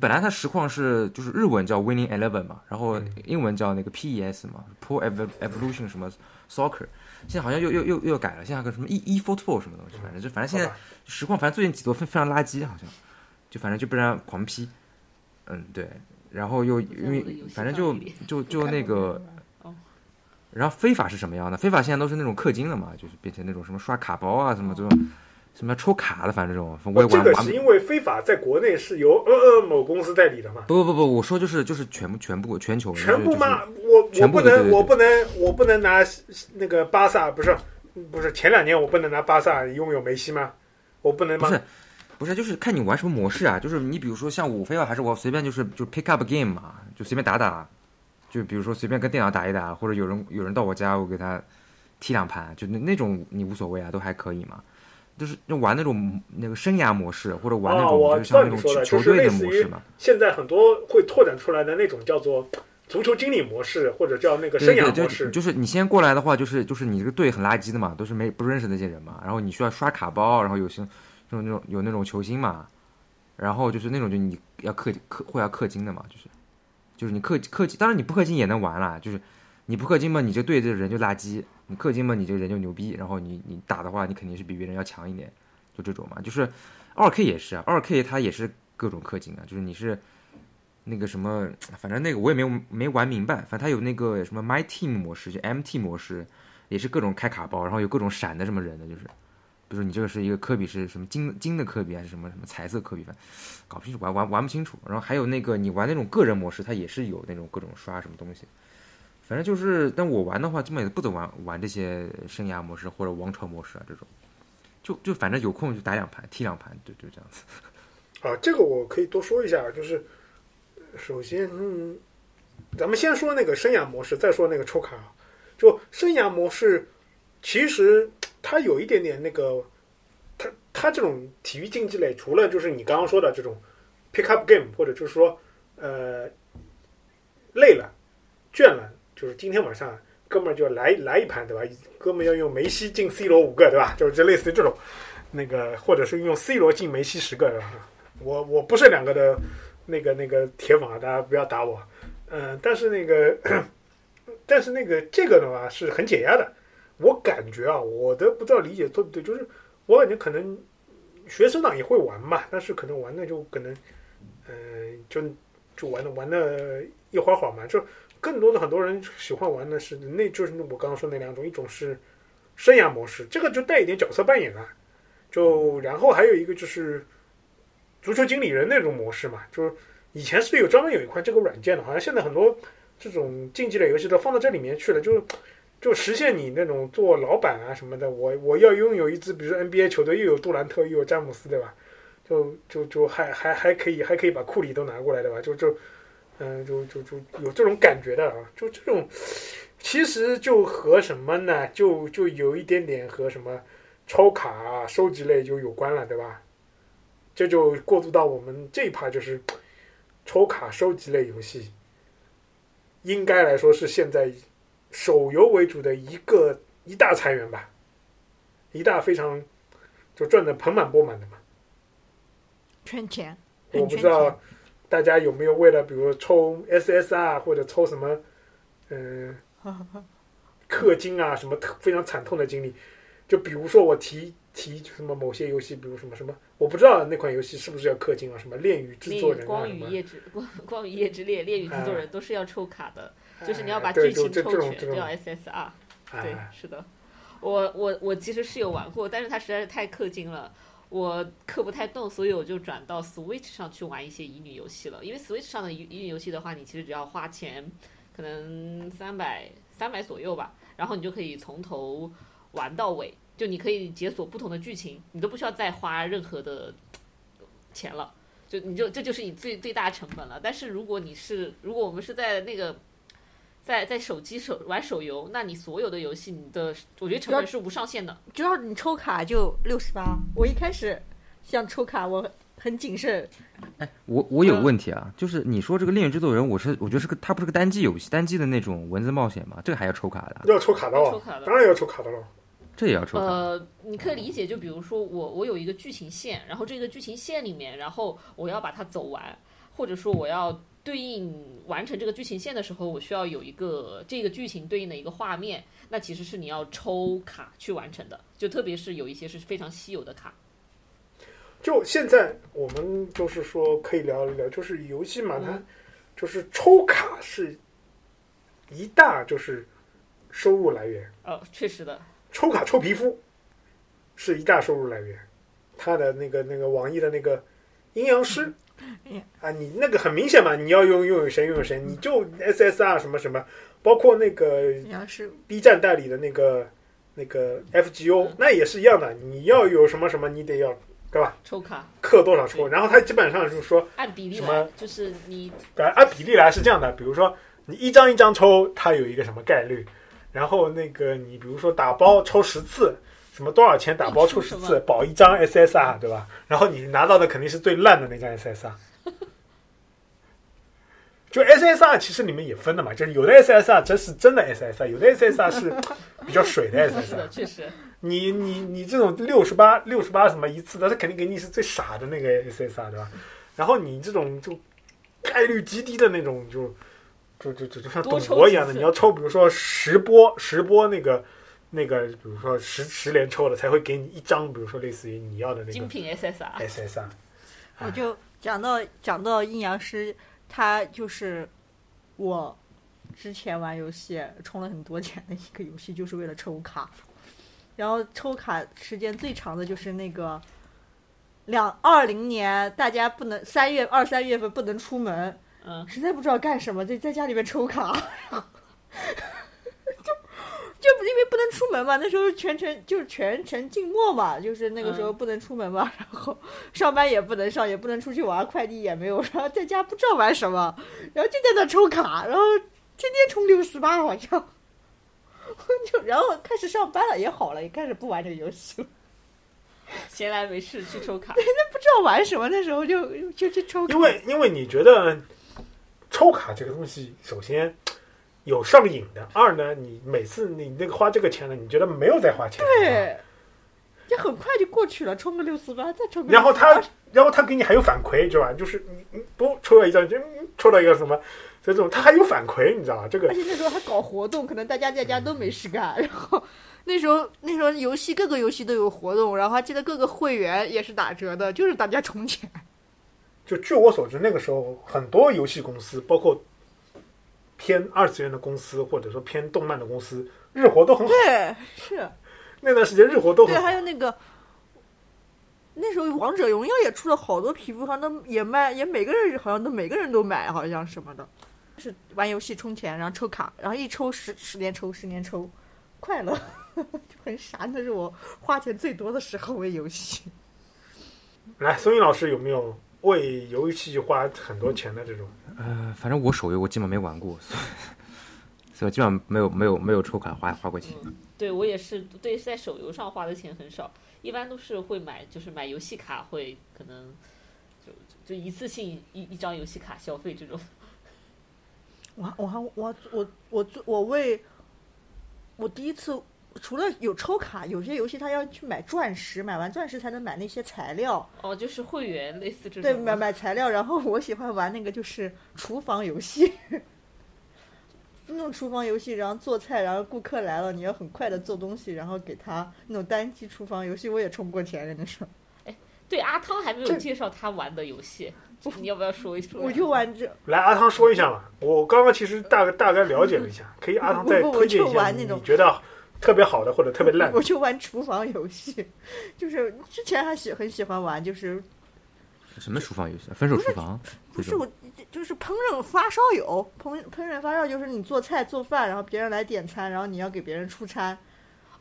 本来它实况是就是日文叫 Winning Eleven 嘛，然后英文叫那个 PES 嘛，Pro Evo- Evolution 什么 Soccer，现在好像又又又又改了，现在个什么 E E Football 什么东西，反正就反正现在实况反正最近几座非非常垃圾，好像。就反正就被人家狂批，嗯对，然后又因为反正就就就那个。然后非法是什么样的？非法现在都是那种氪金了嘛，就是变成那种什么刷卡包啊，什么这种，什么抽卡的，反正这种我也这个是因为非法在国内是由呃呃某公司代理的嘛？不不不不，我说就是就是全部全部全球全部吗？我我不能我不能我不能拿那个巴萨不是不是前两年我不能拿巴萨拥有梅西吗？我不能吗？不是不是就是看你玩什么模式啊，就是你比如说像我非要还是我随便就是就 pick up game 嘛，就随便打打，就比如说随便跟电脑打一打，或者有人有人到我家我给他踢两盘，就那那种你无所谓啊，都还可以嘛。就是就玩那种那个生涯模式，或者玩那种、就是像那种球球队的模式嘛。现在很多会拓展出来的那种叫做足球经理模式，或者叫那个生涯模式。就是你先过来的话，就是就是你这个队很垃圾的嘛，都是没不认识那些人嘛，然后你需要刷卡包，然后有些那种那种有那种球星嘛，然后就是那种就你要氪氪会要氪金的嘛，就是就是你氪氪金，当然你不氪金也能玩啦，就是你不氪金嘛，你这队这人就垃圾；你氪金嘛，你这个人就牛逼，然后你你打的话，你肯定是比别人要强一点，就这种嘛，就是二 K 也是啊，二 K 它也是各种氪金啊，就是你是。那个什么，反正那个我也没有没玩明白，反正它有那个什么 My Team 模式，就 MT 模式，也是各种开卡包，然后有各种闪的什么人的，就是，比如说你这个是一个科比是什么金金的科比还是什么什么彩色科比，反正搞不清楚，玩玩玩不清楚。然后还有那个你玩那种个人模式，它也是有那种各种刷什么东西，反正就是，但我玩的话，基本也不怎么玩玩这些生涯模式或者王朝模式啊这种，就就反正有空就打两盘，踢两盘，就就这样子。啊，这个我可以多说一下，就是首先，嗯，咱们先说那个生涯模式，再说那个抽卡。就生涯模式，其实它有一点点那个，它它这种体育竞技类，除了就是你刚刚说的这种 pick up game，或者就是说呃累了、倦了，就是今天晚上哥们儿就来来一盘，对吧？哥们要用梅西进 C 罗五个，对吧？就是就类似于这种。那个，或者是用 C 罗进梅西十个，对吧？我我不是两个的那个那个铁粉啊，大家不要打我。嗯、但是那个，但是那个这个的话是很解压的。我感觉啊，我的不知道理解对不对，就是我感觉可能学生党也会玩嘛，但是可能玩的就可能，嗯、就就玩的玩的一会会儿嘛，就更多的很多人喜欢玩的是那就是我刚刚说那两种，一种是生涯模式，这个就带一点角色扮演啊，就然后还有一个就是足球经理人那种模式嘛，就是以前是有专门有一块这个软件的，好像现在很多这种竞技类游戏都放到这里面去了，就就实现你那种做老板啊什么的，我我要拥有一支比如说 NBA 球队，又有杜兰特又有詹姆斯，对吧？就就就还还还可以还可以把库里都拿过来，对吧？就就嗯、就就就有这种感觉的啊，就这种其实就和什么呢？就就有一点点和什么抽卡啊、收集类就有关了，对吧？这就过渡到我们这一趴，就是抽卡收集类游戏，应该来说是现在手游为主的一个一大财源吧，一大非常就赚的盆满钵满的嘛。圈钱，我不知道钱。大家有没有为了比如抽 SSR 或者抽什么，嗯、氪金啊什么特非常惨痛的经历。就比如说我提提什么某些游戏，比如什么什么，我不知道那款游戏是不是要氪金啊？什么炼狱制作人啊光与夜之 光光与夜之恋，恋与制作人都是要抽卡的，就是你要把剧情抽全，叫 SSR。对哎，是的，我我我其实是有玩过，但是它实在是太氪金了，我氪不太动，所以我就转到 Switch 上去玩一些乙女游戏了。因为 Switch 上的乙乙女游戏的话，你其实只要花钱，可能三百三百左右吧，然后你就可以从头玩到尾，就你可以解锁不同的剧情，你都不需要再花任何的钱了。就你就这就是你最最大成本了。但是如果你是如果我们是在那个在在手机手玩手游，那你所有的游戏，你的我觉得成本是无上限的。只要你抽卡就六十八。我一开始想抽卡，我很谨慎。哎我我有嗯问题啊，就是你说这个《恋与制作人》，我是我觉得是个，它不是个单机游戏，单机的那种文字冒险嘛，这个还要抽卡的，要抽卡的哦抽卡，的当然要抽卡的了。这也要抽卡。呃，你可以理解，就比如说我我有一个剧情线，然后这个剧情线里面，然后我要把它走完，或者说我要对应完成这个剧情线的时候，我需要有一个这个剧情对应的一个画面，那其实是你要抽卡去完成的，就特别是有一些是非常稀有的卡。就现在我们就是说可以聊一聊，就是游戏嘛，它嗯就是抽卡是一大就是收入来源，哦，确实的，抽卡抽皮肤是一大收入来源。它的那个那个网易的那个阴阳师嗯 啊，你那个很明显嘛，你要用拥有谁拥有谁，你就 SSR 什么什么，包括那个 B 站代理的那个那个 FGO，嗯。那也是一样的，你要有什么什么，你得要对吧？抽卡。氪多少抽，然后它基本上就是说，按比例什么来，就是你对按比例来是这样的，比如说你一张一张抽，它有一个什么概率，然后那个你比如说打包抽十次，什么多少钱打包出十次，保一张 SSR 对吧？然后你拿到的肯定是最烂的那张 SSR。就 SSR 其实里面也分的嘛，就是有的 SSR 真是真的 SSR，有的 SSR 是 比较水的 SSR 的，。确实，你你你这种六十八六十八什么一次的，他肯定给你是最傻的那个 SSR 对吧？然后你这种就概率极低的那种就，就就就就像赌博一样的，你要抽，比如说十波十波那个那个，比如说十十连抽了才会给你一张，比如说类似于你要的那个精品 SSR。SSR。我就讲到讲到阴阳师，他就是我之前玩游戏充了很多钱的一个游戏，就是为了抽卡。然后抽卡时间最长的就是那个两二零年，大家不能三月二三月份不能出门，嗯，实在不知道干什么，就在家里面抽卡，就就因为不能出门嘛，那时候全程就是全程静默嘛，就是那个时候嗯。不能出门嘛，然后上班也不能上，也不能出去玩，快递也没有，然后在家不知道玩什么，然后就在那抽卡，然后天天充六十八好像，就然后开始上班了也好了，也开始不玩这个游戏了，闲来没事去抽卡，那不知道玩什么，那时候就就去抽卡，因为因为你觉得抽卡这个东西，首先有上瘾的，二呢，你每次你那个花这个钱了，你觉得没有在花钱，对，就很快就过去了，充个六四八，再充个然后他，然后他给你还有反馈，知道吧？就是你你不抽了一张，就嗯抽了一个什么，就这种他还有反馈，你知道吧？这个而且那时候还搞活动，可能大家在家都没事干，然后那时候那时候游戏各个游戏都有活动，然后还记得各个会员也是打折的，就是大家充钱。就据我所知，那个时候很多游戏公司，包括偏二次元的公司，或者说偏动漫的公司，日活都很好。对，是，那段时间日活都很对，还有那个。那时候王者荣耀也出了好多皮肤，好像都也卖，也每个人好像都每个人都买，好像什么的。是玩游戏充钱，然后抽卡，然后一抽十十年抽，十年抽，快乐，就很傻。那是我花钱最多的时候为游戏。来，松韵老师有没有为游戏花很多钱的这种？呃，反正我手游我基本没玩过，所 以所以基本上没有没有没有抽卡花花过钱。对我也是，对在手游上花的钱很少，一般都是会买，就是买游戏卡，会可能就就一次性一一张游戏卡消费这种。我还我还我我我我为我第一次除了有抽卡，有些游戏它要去买钻石，买完钻石才能买那些材料。哦，就是会员类似这种对，买买材料。然后我喜欢玩那个就是厨房游戏，那种厨房游戏，然后做菜，然后顾客来了，你要很快的做东西，然后给他那种单机厨房游戏，我也充过钱，跟你说，对阿汤还没有介绍他玩的游戏，你要不要说一说？我就玩这，来，阿汤说一下嘛。我刚刚其实大概大概了解了一下，可以阿汤再不不我就推荐一下你玩那种觉得特别好的或者特别烂的我。就玩厨房游戏，就是之前还喜很喜欢玩，就是什么厨房游戏？分手厨房？不是我，就是烹饪发烧友，烹烹饪发烧就是你做菜做饭，然后别人来点餐，然后你要给别人出餐，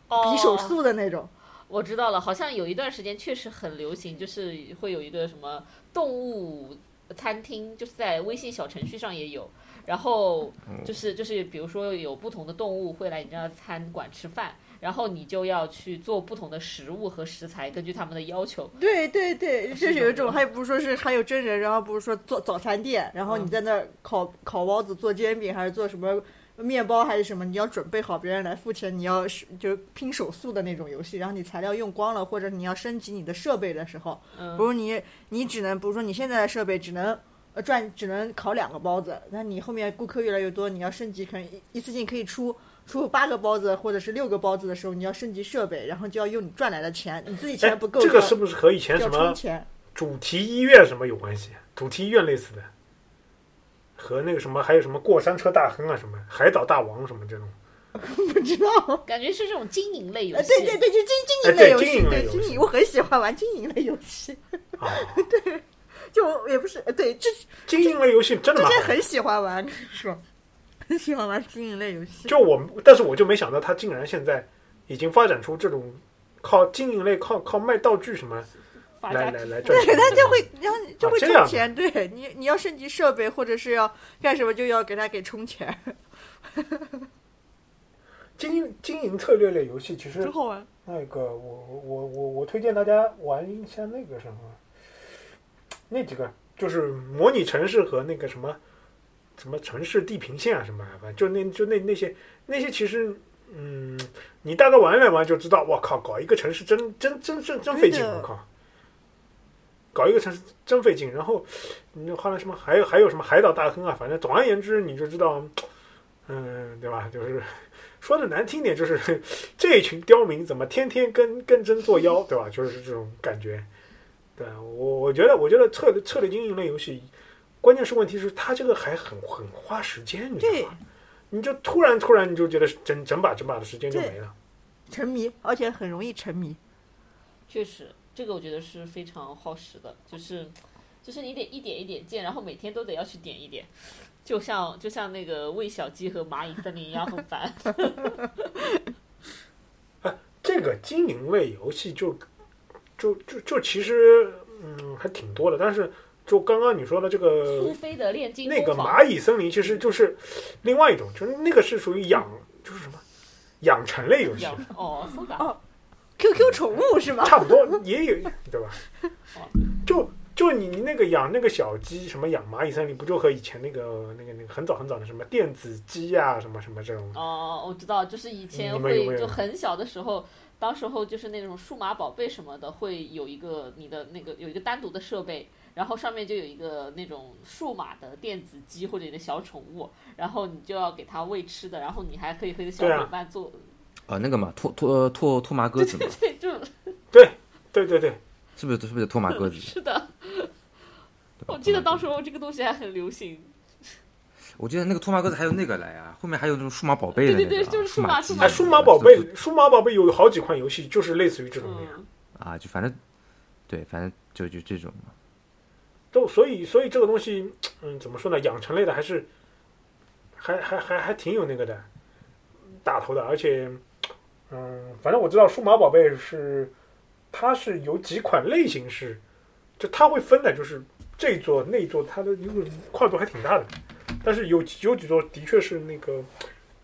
哦比手速的那种。我知道了，好像有一段时间确实很流行，就是会有一个什么动物餐厅，就是在微信小程序上也有。然后就是就是，比如说有不同的动物会来你这样餐馆吃饭，然后你就要去做不同的食物和食材，根据他们的要求。对对对，是就是有一种，还不是说是还有真人，然后不是说做早餐店，然后你嗯在那儿烤烤包子、做煎饼，还是做什么面包还是什么，你要准备好，别人来付钱，你要是就拼手速的那种游戏。然后你材料用光了，或者你要升级你的设备的时候，嗯比如你你只能，比如说你现在的设备只能。呃，赚只能烤两个包子，那你后面顾客越来越多，你要升级，可能一一次性可以出出八个包子或者是六个包子的时候，你要升级设备，然后就要用你赚来的钱，你自己哎钱不够，这个是不是和以前什么。主题医院什么有关系？主题医院类似的，和那个什么还有什么过山车大亨啊，什么海岛大王什么这种。不知道。感觉是这种经营类游呃，戏。对对对，就经经营类游戏，经营类对游戏经营，我很喜欢玩经营类游戏。啊，就也不是，呃对，这经营类游戏真的蛮好的。之前很喜欢玩，跟你说，很喜欢玩经营类游戏。就我，但是我就没想到他竟然现在已经发展出这种靠经营类、靠靠卖道具什么来来来 赚钱对，他就会，然后就会啊这样充钱。对你，你要升级设备或者是要干什么，就要给他给充钱，经营经营策略类游戏，其实真好玩。那个我我我我推荐大家玩一下那个什么，那几个就是模拟城市和那个什么什么城市地平线啊什么，反正就那就那那些那些其实。嗯，你大概玩一玩就知道，我靠，搞一个城市真真真真真费劲，我靠，搞一个城市真费劲。然后，你后来什么还有还有什么海岛大亨啊，反正总而言之，你就知道，嗯，对吧？就是说的难听点，就是 这一群刁民怎么天天跟跟真作妖，对吧？就是这种感觉。对我，我觉得，我觉得策略策略经营类游戏，关键是问题是它这个还很很花时间，你知对道吗？你就突然突然你就觉得整整把整把的时间就没了。沉迷，而且很容易沉迷。确实，这个我觉得是非常耗时的，就是就是你得一点一点建，然后每天都得要去点一点，就像就像那个喂小鸡和蚂蚁森林一样很烦。这个经营类游戏就就就就其实嗯还挺多的，但是就刚刚你说的这个苏菲的炼金那个，蚂蚁森林，其实就是另外一种，就是那个是属于养，就是什么养成类游戏，哦，哦 QQ 宠物是吗？差不多也有，对吧哦？就就你你那个养那个小鸡，什么养蚂蚁森林，不就和以前那个那个那个很早很早的什么电子鸡呀、什么什么这种，哦，我知道，就是以前会就很小的时候，当时候就是那种数码宝贝什么的，会有一个你的那个有一个单独的设备，然后上面就有一个那种数码的电子鸡或者你的小宠物，然后你就要给它喂吃的，然后你还可以和你的小对啊伙伴做，呃，那个嘛，拓拓拓拓麻鸽子嘛，对，就 对对对对，是不是是不是拓麻鸽子？是的。我记得当时候这个东西还很流行，我记得那个托马鸽子还有那个来啊，后面还有那种数码宝贝的那个啊，对对对就是数码数码哎，数码宝贝，数码宝贝有好几款游戏就是类似于这种的呀。嗯，啊，就反正对，反正就就这种嘛。都所以所以这个东西，嗯，怎么说呢？养成类的还是还还还还挺有那个的打头的，而且，嗯，反正我知道数码宝贝是它是有几款类型是，就它会分的，就是这一座那一座，它的那个跨度还挺大的。但是有有几座的确是那个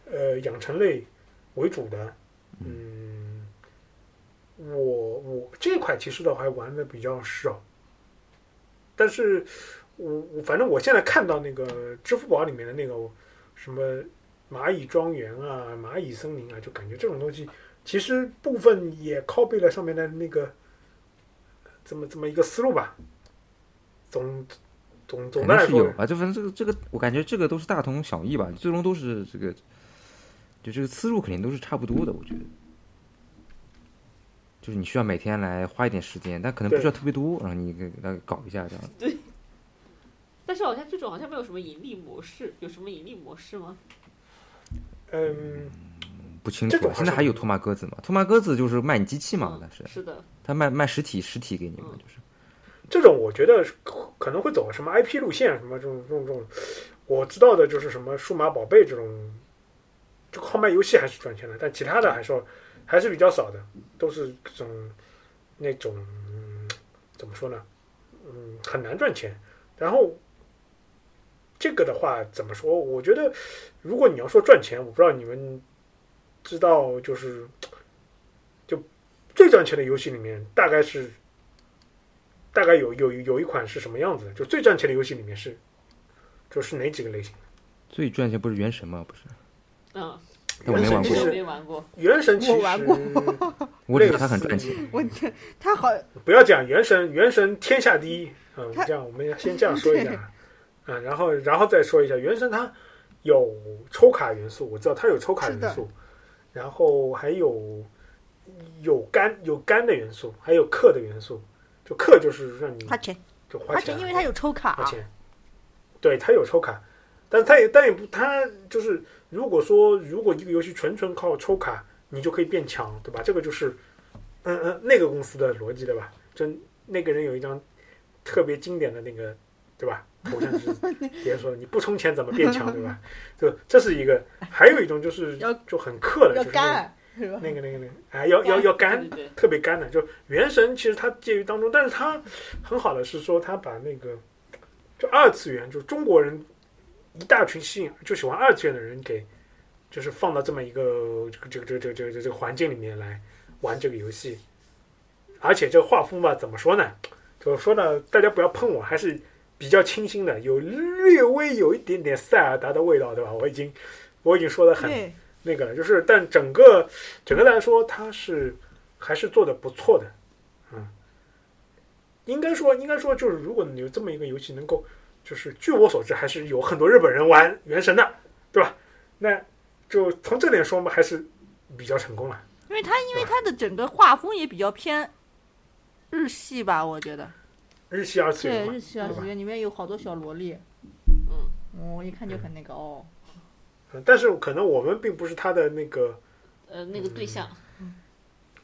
呃养成类为主的，嗯，我我这块其实的话还玩的比较少。但是我我反正我现在看到那个支付宝里面的那个什么蚂蚁庄园啊、蚂蚁森林啊，就感觉这种东西其实部分也 copy 了上面的那个这么这么一个思路吧。总总总肯的来说，定是有啊，就反正这个这个，我感觉这个都是大同小异吧，最终都是这个，就这个思路肯定都是差不多的，我觉得。就是你需要每天来花一点时间，但可能不需要特别多，然后你给它搞一下这样。对但是好像这种好像没有什么盈利模式，有什么盈利模式吗？嗯，不清楚现在还有托马鸽子吗？托马鸽子就是卖你机器嘛，嗯但是是的，他卖卖实体实体给你嘛，嗯就是。这种我觉得可可能会走什么 IP 路线，什么这种这种这种，我知道的就是什么数码宝贝这种，就靠卖游戏还是赚钱的，但其他的还是还是比较少的，都是这种那种、嗯怎么说呢？嗯，很难赚钱。然后这个的话怎么说？我觉得如果你要说赚钱，我不知道你们知道，就是就最赚钱的游戏里面大概是。大概有有有一款是什么样子的？就最赚钱的游戏里面是，就是哪几个类型？最赚钱不是原神吗？不是，嗯，但我没玩过原神其实我没玩过，原神其实我玩过我只是 它很赚钱。我它好 不要讲原神，原神天下第一。嗯，这样我们先这样说一下，嗯，然后然后再说一下原神它有抽卡元素，我知道它有抽卡元素，然后还有有肝有肝的元素，还有氪的元素。就氪就是让你花钱，就花钱，花钱，因为他有抽卡花，钱，对他有抽卡，但是他也但也不他就是如果说如果一个游戏纯纯靠抽卡，你就可以变强，对吧？这个就是嗯嗯那个公司的逻辑对吧？就那个人有一张特别经典的那个对吧？头像是 别人说的，你不充钱怎么变强，对吧？就这是一个，还有一种就是要就很氪的，要就是那个干是吧？那个那个那个，哎，要要要干，特别干的。就原神其实它介于当中，但是它很好的是说，它把那个就二次元，就中国人一大群吸引就喜欢二次元的人给，就是放到这么一个这个这个这个这个这个这个环境里面来玩这个游戏，而且这个画风吧，怎么说呢？就说呢，大家不要喷我，还是比较清新的，有略微有一点点塞尔达的味道，对吧？我已经我已经说的很对，那个了，就是但整个整个来说，它是还是做的不错的，嗯，应该说应该说就是如果你有这么一个游戏能够，就是据我所知，还是有很多日本人玩原神的，对吧？那就从这点说嘛，还是比较成功了。因为它因为它的整个画风也比较偏日系吧，我觉得。日系二次元日系二次元里面有好多小萝莉，嗯，我一看就很那个哦。嗯但是可能我们并不是他的那个呃，那个对象，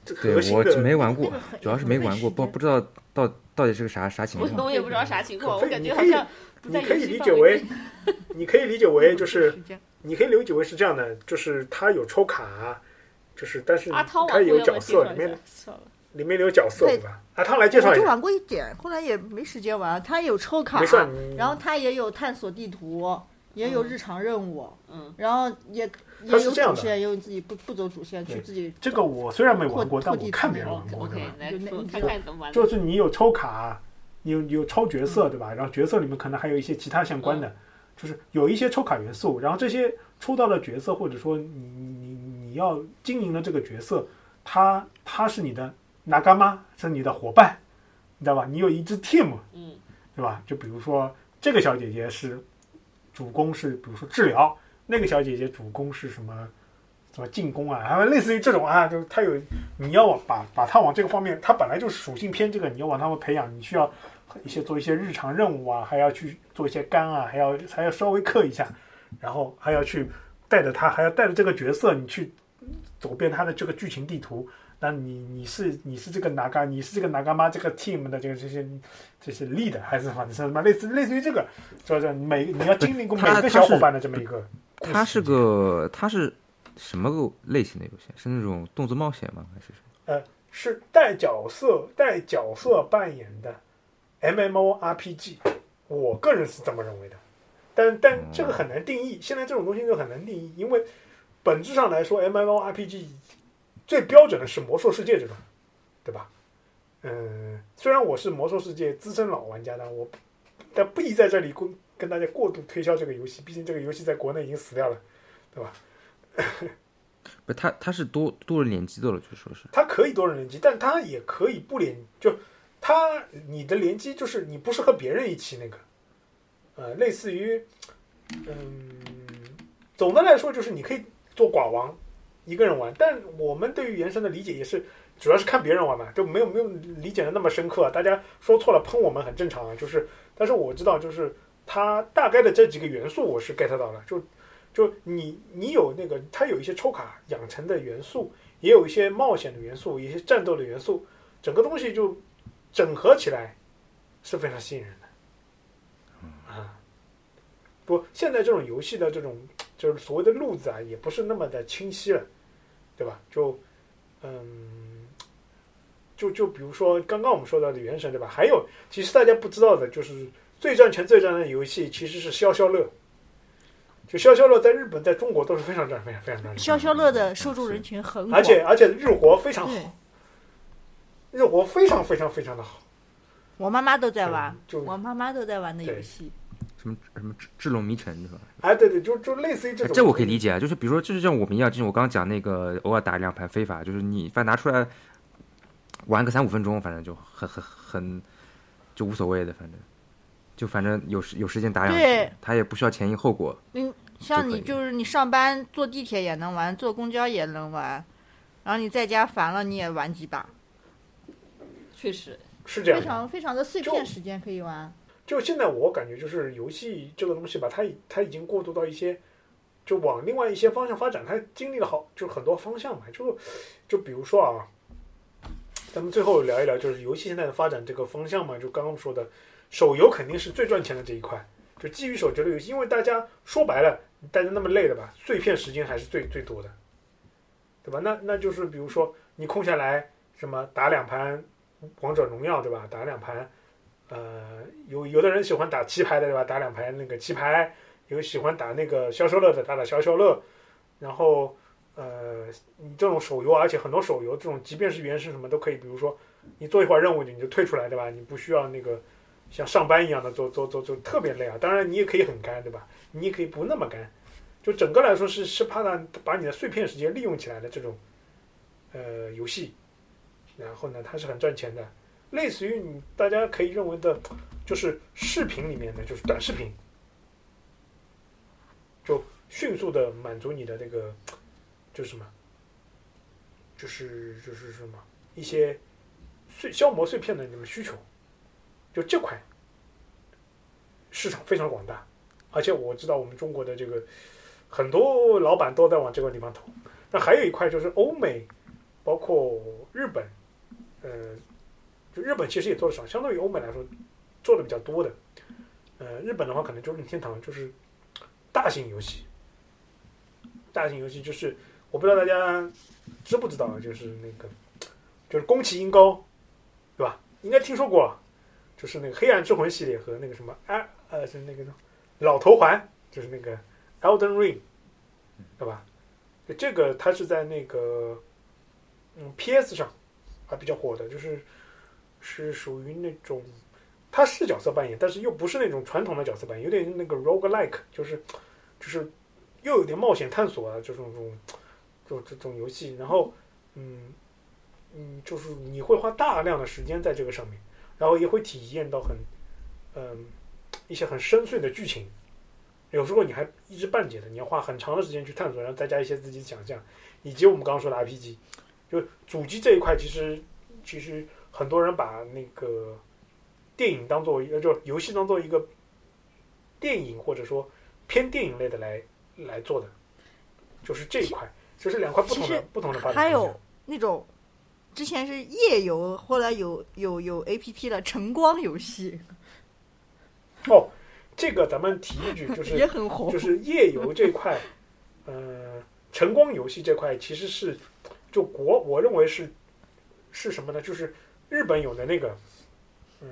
这对我没玩过主要是没玩过，不不知道到到底是个啥啥情况。我也不知道啥情况，我感觉好像你可以理解为。你可以理解为就是你可以理解为是这样的，就是他有抽卡，就是但是他有角色里面里面有角色对对吧？阿汤来介绍一下，我就玩过一点，后来也没时间玩。他有抽卡没，事，然后他也有探索地图，也有日常任务，嗯，然后也它也有主线，也有自己不不走主线去自己。这个我虽然没玩过，但我看别人玩过，对 OK，吧？来看看怎么玩。就是你有抽卡，你有你有抽角色对吧？然后角色里面可能还有一些其他相关的，就是有一些抽卡元素，然后这些抽到的角色或者说你你你你要经营的这个角色，他他是你的拿干妈，是你的伙伴，你知道吧？你有一支 team，嗯对吧？就比如说这个小姐姐是主攻是，比如说治疗，那个小姐姐主攻是什么什么进攻啊，啊，类似于这种啊，就是她有你要往把把她往这个方面，她本来就属性偏这个，你要往他们培养，你需要一些做一些日常任务啊，还要去做一些肝啊，还要还要稍微克一下，然后还要去带着他，还要带着这个角色，你去走遍他的这个剧情地图。那你你是你是这个哪嘎，你是这个哪嘎妈这个 team 的这个这些这些 lead 还是反正什么类似类似于这个，是不是？每你要经历过每个小伙伴的这么一个它是个它是什么个类型的游戏？是那种动作冒险吗？还是什么？呃是带角色带角色扮演的 MMORPG，我个人是这么认为的。但但这个很难定义，现在这种东西就很难定义，因为本质上来说，MMORPG 最标准的是魔兽世界这种，对吧？嗯，虽然我是魔兽世界资深老玩家，但我但不宜在这里跟跟大家过度推销这个游戏，毕竟这个游戏在国内已经死掉了，对吧？不，它它是多多人联机的了，就说是它可以多人联机，但它也可以不联，就它你的联机就是你不是和别人一起那个，呃，类似于，嗯，总的来说就是你可以做寡王，一个人玩，但我们对于原神的理解也是主要是看别人玩嘛，就没有没有理解的那么深刻。大家说错了喷我们很正常啊，就是，但是我知道就是它大概的这几个元素我是 get 到了，就就你你有那个它有一些抽卡养成的元素，也有一些冒险的元素，一些战斗的元素，整个东西就整合起来是非常吸引人的。啊，不，现在这种游戏的这种就是所谓的路子啊，也不是那么的清晰了，对吧？就嗯，就就比如说刚刚我们说到的《原神》，对吧？还有，其实大家不知道的就是最赚钱、最赚钱的游戏其实是消消乐。就消消乐在日本、在中国都是非常赚、非常非常赚钱，消消乐的受众人群很广，而且而且日活非常好，日活非常非常非常的好。我妈妈都在玩，就我妈妈都在玩的游戏。什么什么智智龙迷城是吧？哎，对对，就就类似于这种，这我可以理解啊，就是比如说，就是像我们一样，就是我刚刚讲那个偶尔打两盘非法，就是你反正拿出来玩个三五分钟，反正就很很很就无所谓的，反正就反正有时有时间打两对局，他也不需要前因后果。嗯像你就是你上班坐地铁也能玩，坐公交也能玩，然后你在家烦了你也玩几把，确实，非是这样非。常非常的碎片时间可以玩。就现在我感觉就是游戏这个东西吧，它它已经过渡到一些，就往另外一些方向发展，它经历了好就很多方向嘛，就就比如说啊，咱们最后聊一聊就是游戏现在的发展这个方向嘛，就刚刚说的，手游肯定是最赚钱的这一块，就基于手机的游戏，因为大家说白了，大家那么累的吧，碎片时间还是最最多的，对吧？那那就是比如说你空下来什么打两盘王者荣耀，对吧？打两盘。呃，有有的人喜欢打棋牌的，对吧？打两盘那个棋牌，有喜欢打那个消消乐的，打打消消乐。然后，呃，你这种手游，而且很多手游这种，即便是原神什么都可以，比如说你做一会儿任务你就退出来，对吧？你不需要那个像上班一样的做做做做特别累啊。当然你也可以很干，对吧？你也可以不那么干。就整个来说是是怕他把你的碎片时间利用起来的这种呃游戏。然后呢，它是很赚钱的。类似于你大家可以认为的，就是视频里面的就是短视频，就迅速的满足你的这个，就是什么，就是就是什么一些碎消磨碎片的那种需求，就这块市场非常广大，而且我知道我们中国的这个很多老板都在往这个地方投。那还有一块就是欧美，包括日本，呃。就日本其实也做的少，相对于欧美来说，做的比较多的。呃，日本的话可能就是任天堂，就是大型游戏。大型游戏就是我不知道大家知不知道，就是那个就是宫崎英高，对吧？应该听说过，就是那个黑暗之魂系列和那个什么啊呃是那个老头环，就是那个 Elden Ring，对吧？这个它是在那个嗯 PS 上还比较火的，就是。是属于那种，他是角色扮演，但是又不是那种传统的角色扮演，有点那个 roguelike，就是就是又有点冒险探索啊，这种这种这种这种游戏。然后，嗯嗯，就是你会花大量的时间在这个上面，然后也会体验到很嗯一些很深邃的剧情。有时候你还一知半解的，你要花很长的时间去探索，然后再加一些自己的想象，以及我们刚刚说的 RPG，就主机这一块，其实其实。很多人把那个电影当做一个，就游戏当做一个电影或者说偏电影类的来来做的，就是这一块，就是两块不同的不同的发展还有那种之前是夜游，后来有有有 A P P 的，晨光游戏哦，这个咱们提一句，就是也是很红。就是夜游这块，呃，晨光游戏这块其实是就国我认为是是什么呢？就是日本有的那个嗯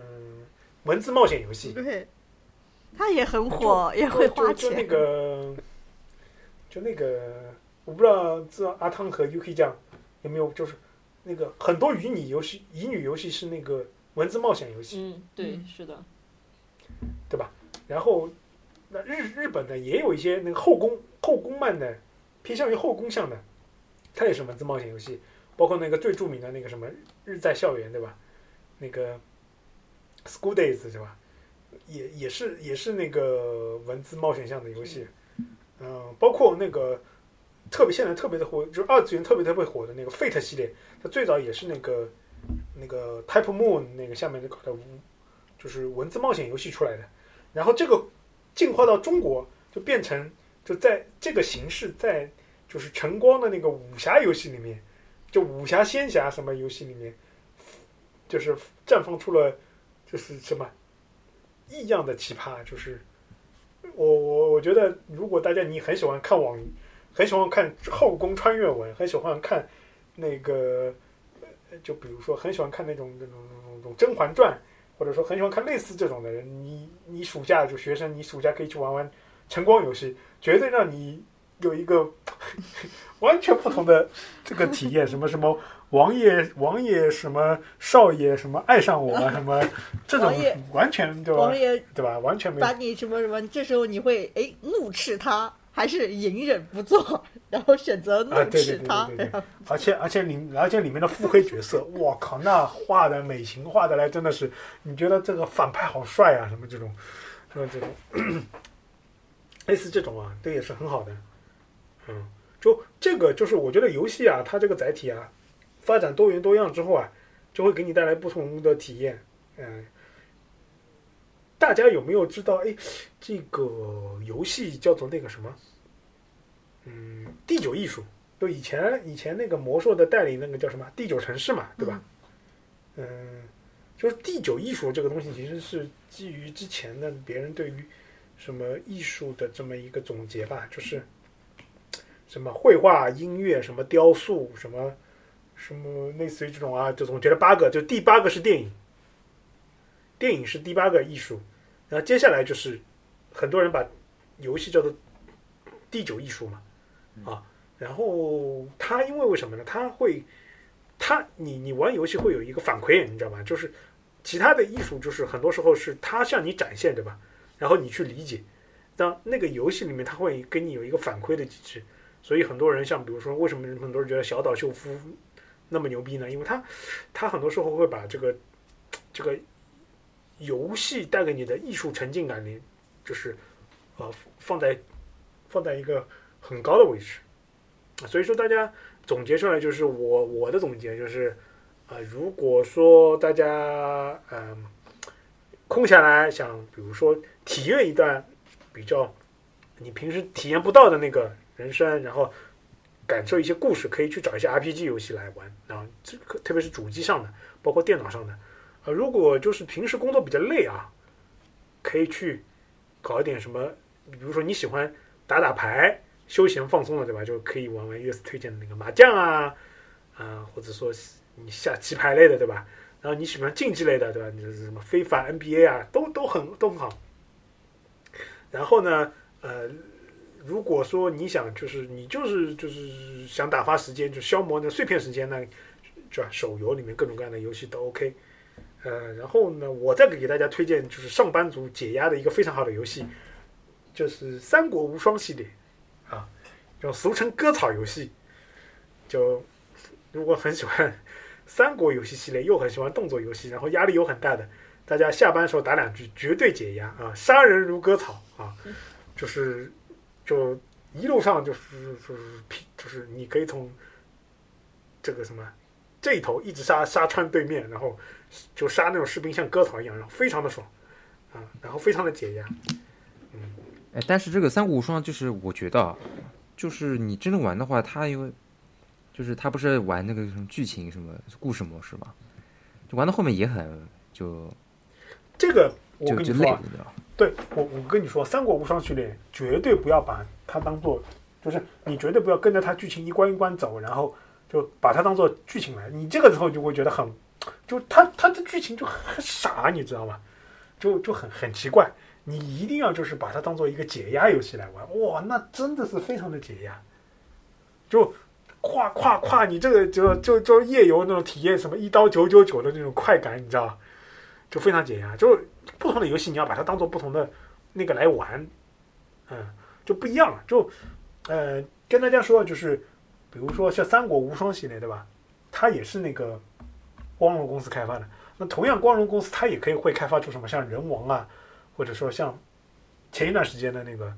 文字冒险游戏，对，它也很火，也会花就就那。个就那个我不知道知道阿汤和 Yuki 酱有没有就是那个很多乙女游戏乙女游戏是那个文字冒险游戏。嗯，对，嗯。是的，对吧？然后，那日日本的也有一些那个后宫后宫漫的，偏向于后宫向的，它也是文字冒险游戏，包括那个最著名的那个什么《日在校园》对吧？那个《School Days》对吧？也也是也是那个文字冒险向的游戏，嗯、包括那个特别现在特别的火，就是二次元特别特别火的那个 Fate 系列，它最早也是那个那个 Type Moon 那个下面搞的就是文字冒险游戏出来的。然后这个进化到中国，就变成就在这个形式，在就是晨光的那个武侠游戏里面，就武侠仙侠什么游戏里面，就是绽放出了就是什么异样的奇葩。就是我我我觉得，如果大家你很喜欢看网，很喜欢看后宫穿越文，很喜欢看那个，就比如说很喜欢看那种那种那种《甄嬛传》。或者说很喜欢看类似这种的人，你你暑假就学生，你暑假可以去玩玩晨光游戏，绝对让你有一个 完全不同的这个体验。什么什么王爷王爷什么少爷什么爱上我啊 什么这种完全对吧王？爷对吧？完全没有把你什么什么，这时候你会哎怒斥他，还是隐忍不做，然后选择怒啊对对对斥他对对对，而且而且里而且里面的腹黑角色，我靠，那画的美型画的来真的是，你觉得这个反派好帅啊，什么这种，什么这种，类似这种啊，这也是很好的，嗯，就这个就是我觉得游戏啊，它这个载体啊，发展多元多样之后啊，就会给你带来不同的体验，嗯。大家有没有知道？哎，这个游戏叫做那个什么？嗯，第九艺术。就以前以前那个魔兽的代理那个叫什么第九城市嘛，对吧？嗯，就是第九艺术这个东西，其实是基于之前的别人对于什么艺术的这么一个总结吧，就是什么绘画、音乐、什么雕塑、什么什么类似于这种啊，就总结了八个，就第八个是电影，电影是第八个艺术，然后接下来就是很多人把游戏叫做第九艺术嘛，啊。然后他因为为什么呢？他会，他你你玩游戏会有一个反馈，你知道吧？就是其他的艺术，就是很多时候是他向你展现，对吧？然后你去理解。当那个游戏里面，他会给你有一个反馈的机制。所以很多人像比如说，为什么很多人觉得小岛秀夫那么牛逼呢？因为他他很多时候会把这个这个游戏带给你的艺术沉浸感里，就是呃放在放在一个很高的位置。所以说，大家总结出来就是我我的总结就是，呃，如果说大家嗯、空下来想，比如说体验一段比较你平时体验不到的那个人生，然后感受一些故事，可以去找一些 RPG 游戏来玩。然后这个特别是主机上的，包括电脑上的。呃，如果就是平时工作比较累啊，可以去搞一点什么，比如说你喜欢打打牌。休闲放松了，对吧？就可以玩玩 US 推荐的那个麻将啊，啊，或者说你下棋牌类的，对吧？然后你喜欢竞技类的，对吧？你是什么非法 NBA 啊，都都很都很好。然后呢，呃，如果说你想就是你就是就是想打发时间，就消磨那碎片时间呢，是吧？手游里面各种各样的游戏都 OK。呃，然后呢，我再给大家推荐就是上班族解压的一个非常好的游戏，就是《三国无双》系列。啊，就俗称割草游戏。就如果很喜欢三国游戏系列，又很喜欢动作游戏，然后压力又很大的，大家下班时候打两局绝对解压啊！杀人如割草啊，就是就一路上就是就是就是你可以从这个什么这一头一直杀杀穿对面，然后就杀那种士兵像割草一样，然后非常的爽啊，然后非常的解压。嗯哎，但是这个三国无双就是我觉得啊，就是你真正玩的话，它因为就是它不是玩那个什么剧情什么故事模式嘛，就玩到后面也很就这个我就跟你说啊，，就累了对？我我跟你说，《三国无双》系列绝对不要把它当做，就是你绝对不要跟着它剧情一关一关走，然后就把它当做剧情来。你这个时候就会觉得很，就它它的剧情就很傻，你知道吗？就就很很奇怪。你一定要就是把它当做一个解压游戏来玩，哇，那真的是非常的解压。就跨跨跨，你这个就就就夜游那种体验，什么一刀九九九的那种快感，你知道吧？就非常解压。就不同的游戏，你要把它当做不同的那个来玩，嗯，就不一样了。就呃，跟大家说，就是比如说像《三国无双》系列，对吧？它也是那个光荣公司开发的。那同样，光荣公司它也可以会开发出什么像人王啊，或者说像前一段时间的那个